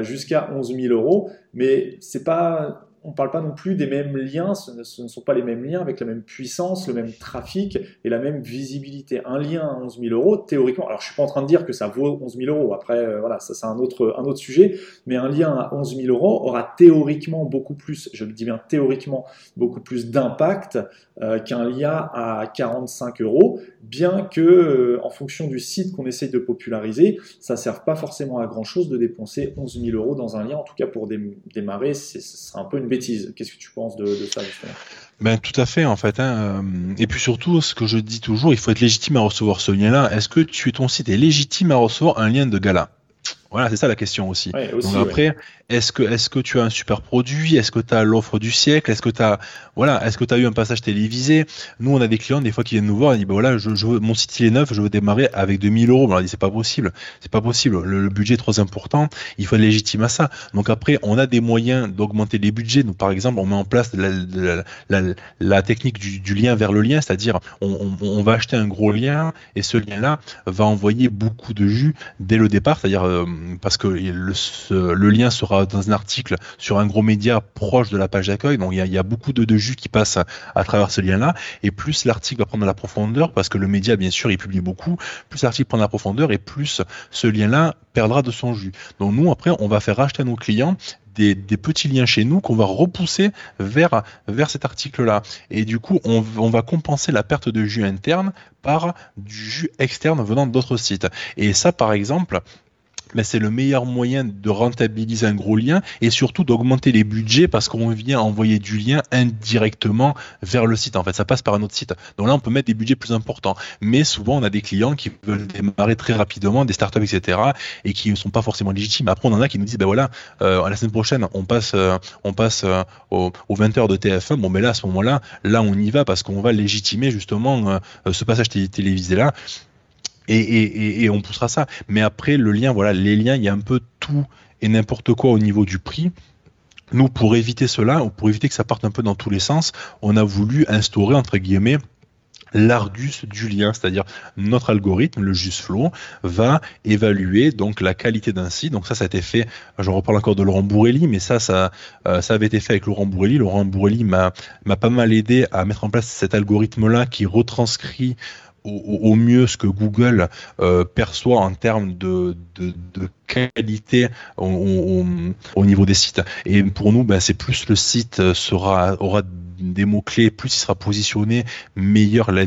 jusqu'à 11 000 euros. Mais c'est pas on ne parle pas non plus des mêmes liens, ce ne, sont pas les mêmes liens avec la même puissance, le même trafic et la même visibilité. Un lien à 11 000 euros, théoriquement, alors je suis pas en train de dire que ça vaut 11 000 euros, après euh, voilà, ça c'est un autre, un autre sujet, mais un lien à 11 000 euros aura théoriquement beaucoup plus, je le dis bien théoriquement, beaucoup plus d'impact euh, qu'un lien à 45 euros, bien que euh, en fonction du site qu'on essaye de populariser, ça ne serve pas forcément à grand chose de dépenser 11 000 euros dans un lien, en tout cas pour démarrer, ce sera un peu une bêtise. Qu'est-ce que tu penses de, ça justement? Ben, tout à fait, en fait. Hein. Euh, et puis surtout, ce que je dis toujours, il faut être légitime à recevoir ce lien-là. Est-ce que tu, ton site est légitime à recevoir un lien de gala? Voilà, c'est ça la question aussi. Donc après, est-ce que est-ce que tu as un super produit? Est-ce que tu as l'offre du siècle? Est-ce que tu as voilà, est-ce que tu as eu un passage télévisé? Nous, on a des clients des fois qui viennent nous voir et disent bah voilà, je, je mon site il est neuf, je veux démarrer avec 2000 euros. On leur dit c'est pas possible, c'est pas possible. Le, budget est trop important. Il faut être légitime à ça. Donc après, on a des moyens d'augmenter les budgets. Nous, par exemple, on met en place la, la, la, technique du, du, lien vers le lien, c'est-à-dire on, on, on, va acheter un gros lien et ce lien-là va envoyer beaucoup de jus dès le départ, c'est-à-dire euh, parce que le, lien sera dans un article sur un gros média proche de la page d'accueil. Donc il y, a, beaucoup de, jus qui passent à travers ce lien-là. Et plus l'article va prendre de la profondeur, parce que le média, bien sûr, il publie beaucoup, plus l'article prend de la profondeur et plus ce lien-là perdra de son jus. Donc nous, après, on va faire acheter à nos clients des, petits liens chez nous qu'on va repousser vers, vers cet article-là. Et du coup, on, va compenser la perte de jus interne par du jus externe venant d'autres sites. Et ça, par exemple, mais c'est le meilleur moyen de rentabiliser un gros lien et surtout d'augmenter les budgets parce qu'on vient envoyer du lien indirectement vers le site. En fait, ça passe par un autre site. Donc là, on peut mettre des budgets plus importants. Mais souvent, on a des clients qui veulent démarrer très rapidement, des startups, etc., et qui ne sont pas forcément légitimes. Après, on en a qui nous disent, ben voilà, euh, la semaine prochaine, on passe, euh, on passe euh, aux, 20h de TF1. Bon, mais là, à ce moment-là, là, on y va parce qu'on va légitimer justement ce passage télévisé là et, on poussera ça. Mais après, le lien, voilà, les liens, il y a un peu tout et n'importe quoi au niveau du prix. Nous, pour éviter cela, ou pour éviter que ça parte un peu dans tous les sens, on a voulu instaurer, entre guillemets, l'ardus du lien, c'est-à-dire notre algorithme, le JustFlow, va évaluer donc la qualité d'un site. Donc ça, ça a été fait, je reparle encore de Laurent Bourrelli, mais ça, ça, euh, ça avait été fait avec Laurent Bourrelli. Laurent Bourrelli m'a pas mal aidé à mettre en place cet algorithme-là qui retranscrit au, mieux ce que Google euh, perçoit en termes de, qualité au, niveau des sites. Et pour nous, ben, c'est plus le site aura des mots clés, plus il sera positionné, meilleure la,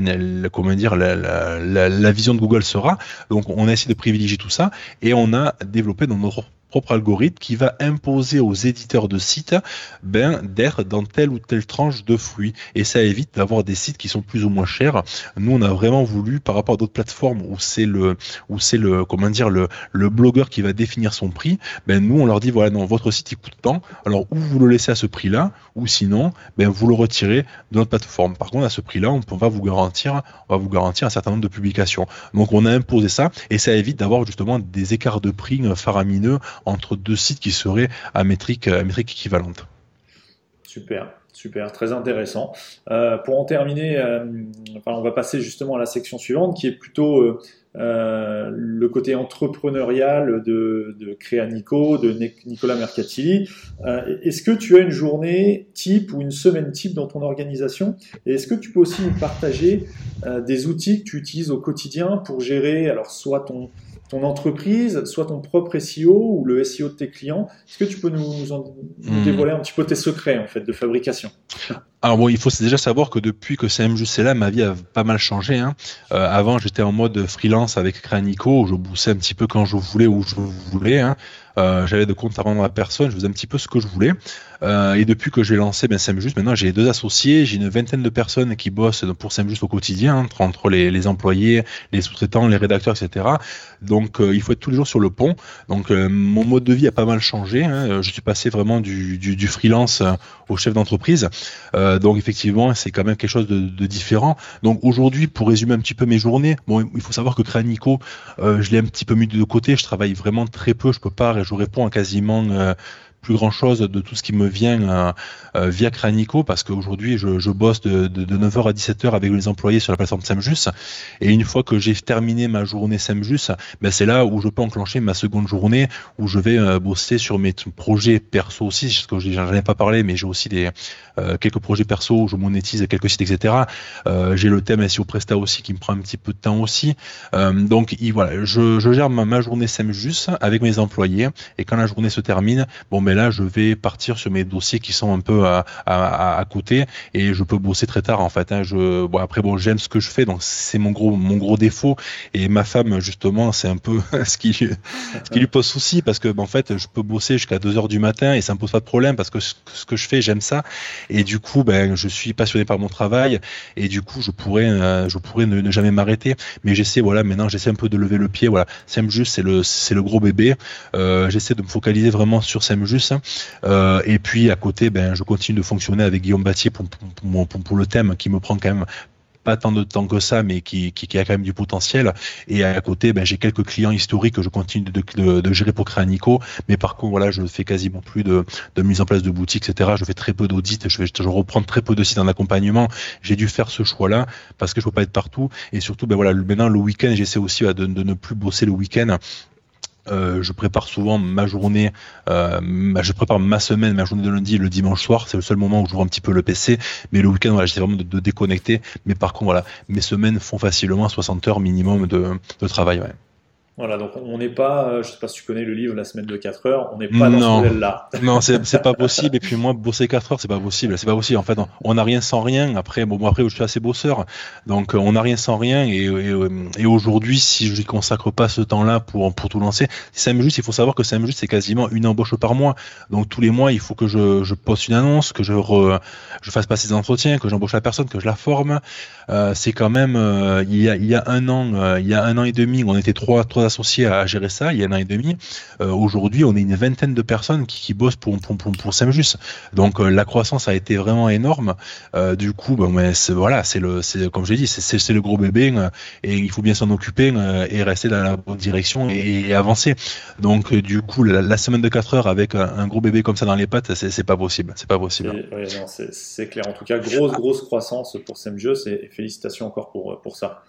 comment dire la, la, vision de Google sera. Donc on a essayé de privilégier tout ça et on a développé dans notre propre algorithme qui va imposer aux éditeurs de sites ben, d'être dans telle ou telle tranche de fruits. Et ça évite d'avoir des sites qui sont plus ou moins chers. Nous, on a vraiment voulu, par rapport à d'autres plateformes où c'est le, où c'est le, comment dire, le, blogueur qui va définir son prix, ben, nous, on leur dit, voilà, non, votre site, il coûte tant. Alors, ou vous le laissez à ce prix-là, ou sinon, ben, vous le retirez de notre plateforme. Par contre, à ce prix-là, on va vous garantir, on va vous garantir un certain nombre de publications. Donc, on a imposé ça et ça évite d'avoir justement des écarts de prix faramineux entre deux sites qui seraient à métrique, métrique équivalente. Super. Super, très intéressant. Euh, pour en terminer, euh, on va passer justement à la section suivante qui est plutôt euh, le côté entrepreneurial de, de Créanico, de Nicolas Mercatilli. est-ce que tu as une journée type ou une semaine type dans ton organisation? Et est-ce que tu peux aussi nous partager des outils que tu utilises au quotidien pour gérer alors soit ton, ton entreprise, soit ton propre SEO ou le SEO de tes clients. Est-ce que tu peux nous, hmm. dévoiler un petit peu tes secrets en fait de fabrication? Alors bon, il faut déjà savoir que depuis que CMJC est là, ma vie a pas mal changé. Hein. Euh, avant, j'étais en mode freelance avec Cranico, où je boussais un petit peu quand je voulais, où je voulais. Hein. Euh, j'avais de compte à rendre à personne, je faisais un petit peu ce que je voulais. Euh, et depuis que j'ai lancé ben, Just, maintenant j'ai deux associés, j'ai une vingtaine de personnes qui bossent pour Just au quotidien, entre, entre les, les, employés, les sous-traitants, les rédacteurs, etc. Donc euh, il faut être tous les jours sur le pont. Donc euh, mon mode de vie a pas mal changé. Hein. Je suis passé vraiment du, du, du freelance au chef d'entreprise. donc effectivement, c'est quand même quelque chose de, de différent. Donc aujourd'hui, pour résumer un petit peu mes journées, bon, il faut savoir que Créanico, je l'ai un petit peu mis de côté. Je travaille vraiment très peu. Je peux pas je réponds à quasiment euh, plus grand chose de tout ce qui me vient euh, euh, via Cranico parce qu'aujourd'hui je, je, bosse de, de, de, 9h à 17h avec les employés sur la plateforme Samjus. Et une fois que j'ai terminé ma journée Samjus, ben c'est là où je peux enclencher ma seconde journée où je vais euh, bosser sur mes projets perso aussi parce que j'en ai pas parlé mais j'ai aussi des quelques projets perso où je monétise quelques sites etc. j'ai le thème SEO Presta aussi qui me prend un petit peu de temps aussi. Donc voilà je, je gère ma, ma journée Samjus avec mes employés. Et quand la journée se termine bon ben mais là, je vais partir sur mes dossiers qui sont un peu à, côté et je peux bosser très tard en fait. Hein. Après, bon, j'aime ce que je fais, donc c'est mon gros, mon gros défaut. Et ma femme, justement, c'est un peu ce qui, lui pose souci parce que, en fait, je peux bosser jusqu'à 2 heures du matin et ça me pose pas de problème parce que ce, que je fais, j'aime ça. Et du coup, ben, je suis passionné par mon travail et du coup, je pourrais, euh, je pourrais ne, jamais m'arrêter. Mais j'essaie, voilà, maintenant, j'essaie un peu de lever le pied. Voilà, juste, c'est le, c'est le gros bébé. Euh, j'essaie de me focaliser vraiment sur juste euh, et puis à côté, ben, je continue de fonctionner avec Guillaume Battier pour, le thème qui me prend quand même pas tant de temps que ça, mais qui, a quand même du potentiel. Et à côté, ben, j'ai quelques clients historiques que je continue de, de, gérer pour Créanico. Mais par contre, voilà, je fais quasiment plus de, de mise en place de boutiques, etc. Je fais très peu d'audits. Je reprendre très peu de sites en accompagnement. J'ai dû faire ce choix-là parce que je peux pas être partout. Et surtout, ben voilà, maintenant, le week-end, j'essaie aussi de, de, ne plus bosser le week-end Euh, je prépare souvent ma journée, euh, je prépare ma semaine, ma journée de lundi le dimanche soir. C'est le seul moment où j'ouvre un petit peu le PC. Mais le week-end, j'essaie vraiment de, déconnecter. Mais par contre, voilà, mes semaines font facilement 60 heures minimum de, travail. Voilà, donc on n'est pas, euh, je sais pas si tu connais le livre La semaine de 4 heures, on n'est pas dans ce modèle-là. non, c'est pas possible. Et puis moi, bosser 4 heures, c'est pas possible. C'est pas possible. En fait, on n'a rien sans rien. Après, bon, après, je suis assez bosseur, donc euh, on n'a rien sans rien. Et, et, aujourd'hui, si je ne consacre pas ce temps-là pour pour tout lancer, c'est juste, il faut savoir que c'est juste, c'est quasiment une embauche par mois. Donc tous les mois, il faut que je, je poste une annonce, que je je fasse passer des entretiens, que j'embauche la personne, que je la forme. Euh, c'est quand même euh, il y a il y a un an, il y a un an et demi, on était trois trois associés à gérer ça il y a un et demi. Euh, aujourd'hui, on est une vingtaine de personnes qui, bossent pour, pour, pour, pour Semjus. Donc euh, la croissance a été vraiment énorme. Euh, du coup, ben, mais voilà, le, comme j'ai dit, c'est le gros bébé et il faut bien s'en occuper et rester dans la bonne direction et, avancer. Donc du coup, la, semaine de 4 heures avec un, gros bébé comme ça dans les pattes, c'est pas possible. C'est pas possible. c'est clair. En tout cas, grosse grosse croissance pour Semjus et félicitations encore pour pour ça.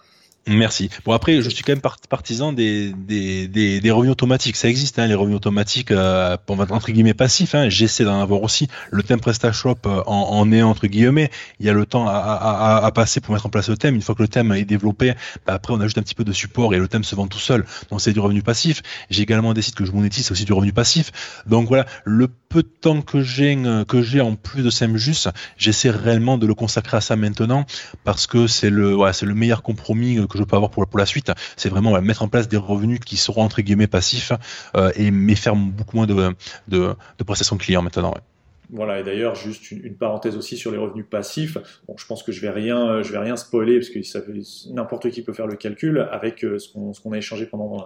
Merci. Bon après, je suis quand même partisan des, des, des, des, revenus automatiques. Ça existe, hein, les revenus automatiques, euh, entre guillemets passifs. Hein. J'essaie d'en avoir aussi. Le thème PrestaShop euh, en, en est entre guillemets. Il y a le temps à, à, à, passer pour mettre en place le thème. Une fois que le thème est développé, bah, après on ajoute un petit peu de support et le thème se vend tout seul. Donc c'est du revenu passif. J'ai également des sites que je monétise, c'est aussi du revenu passif. Donc voilà, le peu de temps que j'ai euh, que j'ai en plus de SEMJUS, j'essaie réellement de le consacrer à ça maintenant parce que c'est le ouais, c'est le meilleur compromis que je peux avoir pour, pour la suite, c'est vraiment mettre en place des revenus qui seront entre guillemets passifs euh, et mais faire beaucoup moins de, de, de prestations clients maintenant. Voilà, et d'ailleurs, juste une, parenthèse aussi sur les revenus passifs. Bon, je pense que je vais rien, je vais rien spoiler parce que n'importe qui peut faire le calcul avec euh, ce qu'on a échangé pendant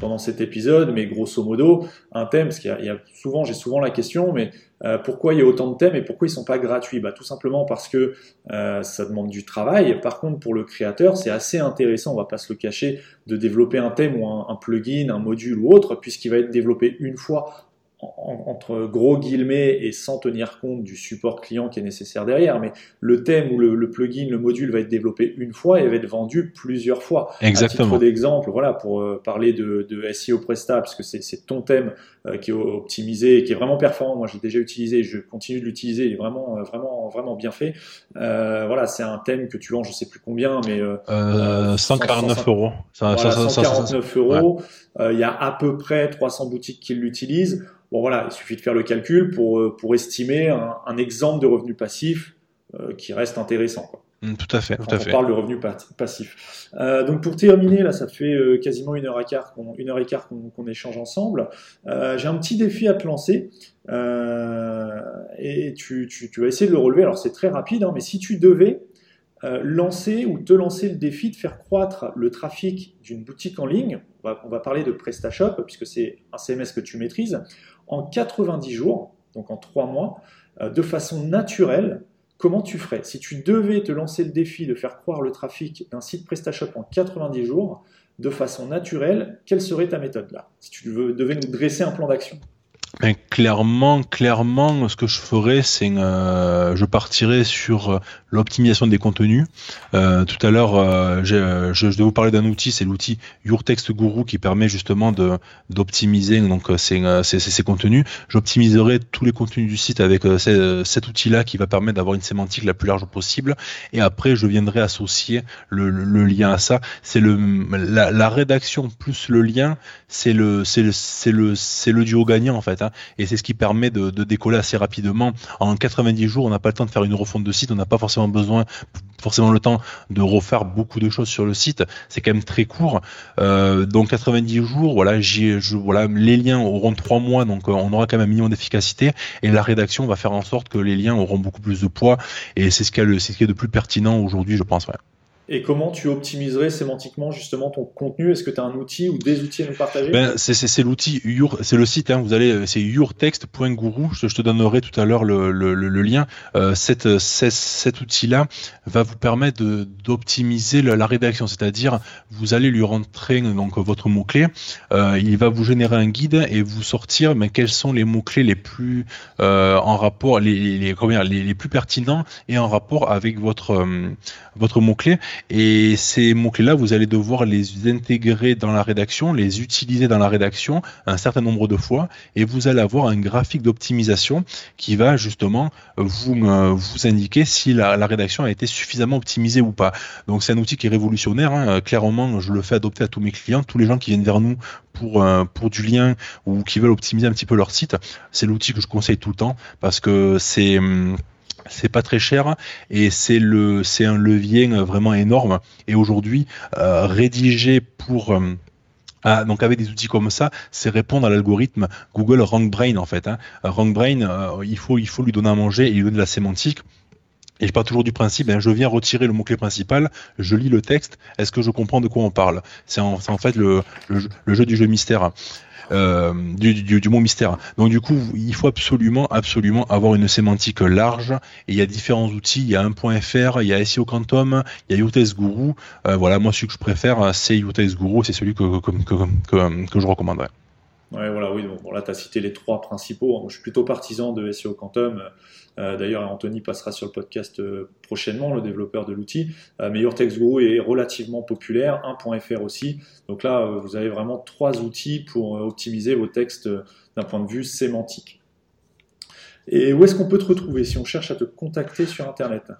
pendant cet épisode. Mais grosso modo, un thème, parce qu'il y, a souvent, j'ai souvent la question, mais euh, pourquoi il y a autant de thèmes et pourquoi ils sont pas gratuits? Bah tout simplement parce que euh, ça demande du travail. Par contre, pour le créateur, c'est assez intéressant, on va pas se le cacher, de développer un thème ou un plugin, un module ou autre, puisqu'il va être développé une fois entre gros guillemets et sans tenir compte du support client qui est nécessaire derrière, mais le thème ou le, plugin, le module va être développé une fois et va être vendu plusieurs fois. Exactement. À titre d'exemple, voilà, pour euh, parler de, de, SEO Presta, parce que c'est ton thème euh, qui est optimisé et qui est vraiment performant. Moi, j'ai déjà utilisé, je continue de l'utiliser, il est vraiment, euh, vraiment, vraiment bien fait. voilà, c'est un thème que tu vends, je sais plus combien, mais 149 euros. Ça, 149 euros. Il y a à peu près 300 boutiques qui l'utilisent. Bon voilà, il suffit de faire le calcul pour, euh, pour estimer un, exemple de revenu passif euh, qui reste intéressant. Quoi. Mm, tout à fait, tout à fait. On parle de revenu passif. Euh, donc pour terminer, là, ça fait euh, quasiment une heure et quart qu'on, une heure et quart qu'on, échange ensemble. J'ai un petit défi à te lancer et tu, tu, tu, vas essayer de le relever. Alors c'est très rapide, hein, mais si tu devais euh, lancer ou te lancer le défi de faire croître le trafic d'une boutique en ligne, on va, on va parler de PrestaShop puisque c'est un CMS que tu maîtrises, en 90 jours, donc en 3 mois, euh, de façon naturelle, comment tu ferais? Si tu devais te lancer le défi de faire croire le trafic d'un site PrestaShop en 90 jours, de façon naturelle, quelle serait ta méthode là? Si tu devais nous dresser un plan d'action clairement, clairement, ce que je ferais, c'est euh, je partirais sur euh, l'optimisation des contenus. Euh, tout à l'heure, euh, je, vais vous parler d'un outil, c'est l'outil Your Text Guru qui permet justement de d'optimiser donc ces, contenus. J'optimiserai tous les contenus du site avec cet outil-là qui va permettre d'avoir une sémantique la plus large possible. Et après, je viendrai associer le, lien à ça. C'est le la, rédaction plus le lien, c'est le c'est le c'est le c'est le duo gagnant en fait. Hein. et c'est ce qui permet de, décoller assez rapidement. En 90 jours, on n'a pas le temps de faire une refonte de site, on n'a pas forcément besoin, forcément le temps de refaire beaucoup de choses sur le site. C'est quand même très court. Euh, donc 90 jours, voilà, les liens auront trois mois, donc euh, on aura quand même un minimum d'efficacité. Et la rédaction va faire en sorte que les liens auront beaucoup plus de poids. Et c'est ce qui est, de plus pertinent aujourd'hui, je pense. Et comment tu optimiserais sémantiquement justement ton contenu? Est-ce que tu as un outil ou des outils à nous partager? Ben, C'est l'outil, c'est le site, hein, vous allez, c'est yourtext.guru, je, je, te donnerai tout à l'heure le, le, le, lien. Euh, cette, cet outil-là va vous permettre d'optimiser la, rédaction, c'est-à-dire vous allez lui rentrer donc votre mot-clé, euh, il va vous générer un guide et vous sortir mais quels sont les mots-clés les plus euh, en rapport, les, les, les, les, plus pertinents et en rapport avec votre, euh, votre mot-clé Et ces mots-clés-là, vous allez devoir les intégrer dans la rédaction, les utiliser dans la rédaction un certain nombre de fois, et vous allez avoir un graphique d'optimisation qui va justement vous, vous indiquer si la, rédaction a été suffisamment optimisée ou pas. Donc c'est un outil qui est révolutionnaire. Hein. Clairement, je le fais adopter à tous mes clients, tous les gens qui viennent vers nous pour, euh, pour du lien ou qui veulent optimiser un petit peu leur site. C'est l'outil que je conseille tout le temps parce que c'est hum, c'est pas très cher et c'est le c'est un levier vraiment énorme et aujourd'hui euh, rédiger pour euh, ah, donc avec des outils comme ça, c'est répondre à l'algorithme Google RankBrain en fait. Hein. RankBrain, euh, il faut il faut lui donner à manger et lui donner de la sémantique. Et je pars toujours du principe, hein, je viens retirer le mot-clé principal, je lis le texte, est-ce que je comprends de quoi on parle? C'est en, fait le, le, jeu du jeu mystère. Euh, du, du, mot mystère. Donc du coup, il faut absolument, absolument avoir une sémantique large. Et il y a différents outils. Il y a un .fr, il y a SEO Quantum, il y a Youtest Guru. Euh, voilà, moi celui que je préfère, c'est Youtest Guru. C'est celui que, que, que, que je recommanderais. Ouais, voilà, oui. Bon, là, tu as cité les trois principaux. Je suis plutôt partisan de SEO Quantum. Euh, d'ailleurs, Anthony passera sur le podcast euh, prochainement, le développeur de l'outil. Euh, mais Text est relativement populaire, 1.fr aussi. Donc là, vous avez vraiment trois outils pour optimiser vos textes d'un point de vue sémantique. Et où est-ce qu'on peut te retrouver si on cherche à te contacter sur Internet?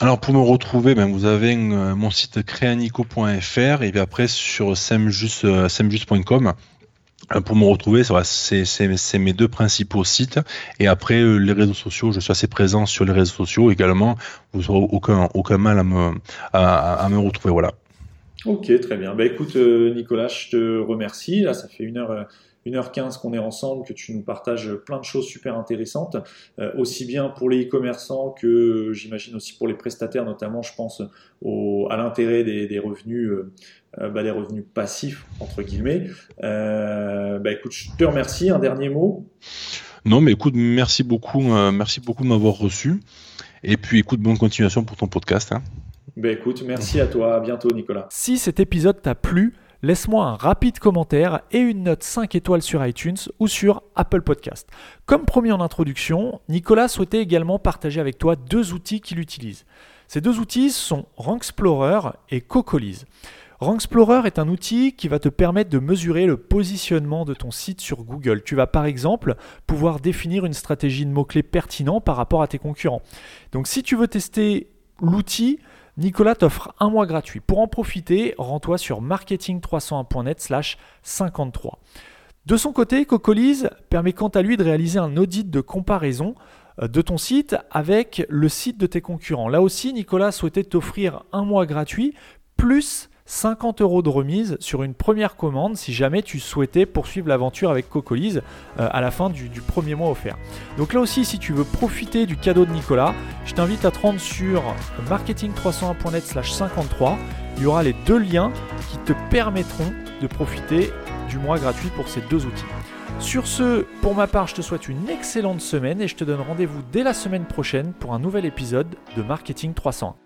Alors pour me retrouver, ben, vous avez mon site créanico.fr et puis après sur semjust.com euh, pour me retrouver, c'est mes deux principaux sites. Et après, euh, les réseaux sociaux, je suis assez présent sur les réseaux sociaux également. Vous n'aurez aucun, aucun mal à me, à, me retrouver. Voilà. Ok, très bien. Bah, écoute, euh, Nicolas, je te remercie. Là, ça fait une heure. 1h15 qu'on est ensemble, que tu nous partages plein de choses super intéressantes, aussi bien pour les e-commerçants que j'imagine aussi pour les prestataires, notamment je pense à l'intérêt des, revenus euh, bah, les revenus passifs, entre guillemets. Euh, bah, écoute, je te remercie. Un dernier mot? Non, mais écoute, merci beaucoup, euh, merci beaucoup de m'avoir reçu. Et puis, écoute, bonne continuation pour ton podcast. Hein. Bah, écoute, merci à toi. À bientôt, Nicolas. Si cet épisode t'a plu, laisse-moi un rapide commentaire et une note 5 étoiles sur iTunes ou sur Apple Podcast. Comme promis en introduction, Nicolas souhaitait également partager avec toi deux outils qu'il utilise. Ces deux outils sont Ranksplorer et Cocolise. Explorer est un outil qui va te permettre de mesurer le positionnement de ton site sur Google. Tu vas par exemple pouvoir définir une stratégie de mots-clés pertinent par rapport à tes concurrents. Donc si tu veux tester l'outil, Nicolas t'offre un mois gratuit. Pour en profiter, rends-toi sur marketing301.net slash 53. De son côté, Cocolise permet quant à lui de réaliser un audit de comparaison euh, de ton site avec le site de tes concurrents. Là aussi, Nicolas souhaitait t'offrir un mois gratuit plus 50 euros de remise sur une première commande si jamais tu souhaitais poursuivre l'aventure avec Cocolise euh, à la fin du, premier mois offert. Donc là aussi, si tu veux profiter du cadeau de Nicolas, je t'invite à te rendre sur marketing301.net slash 53. Il y aura les deux liens qui te permettront de profiter du mois gratuit pour ces deux outils. Sur ce, pour ma part, je te souhaite une excellente semaine et je te donne rendez-vous dès la semaine prochaine pour un nouvel épisode de Marketing 301.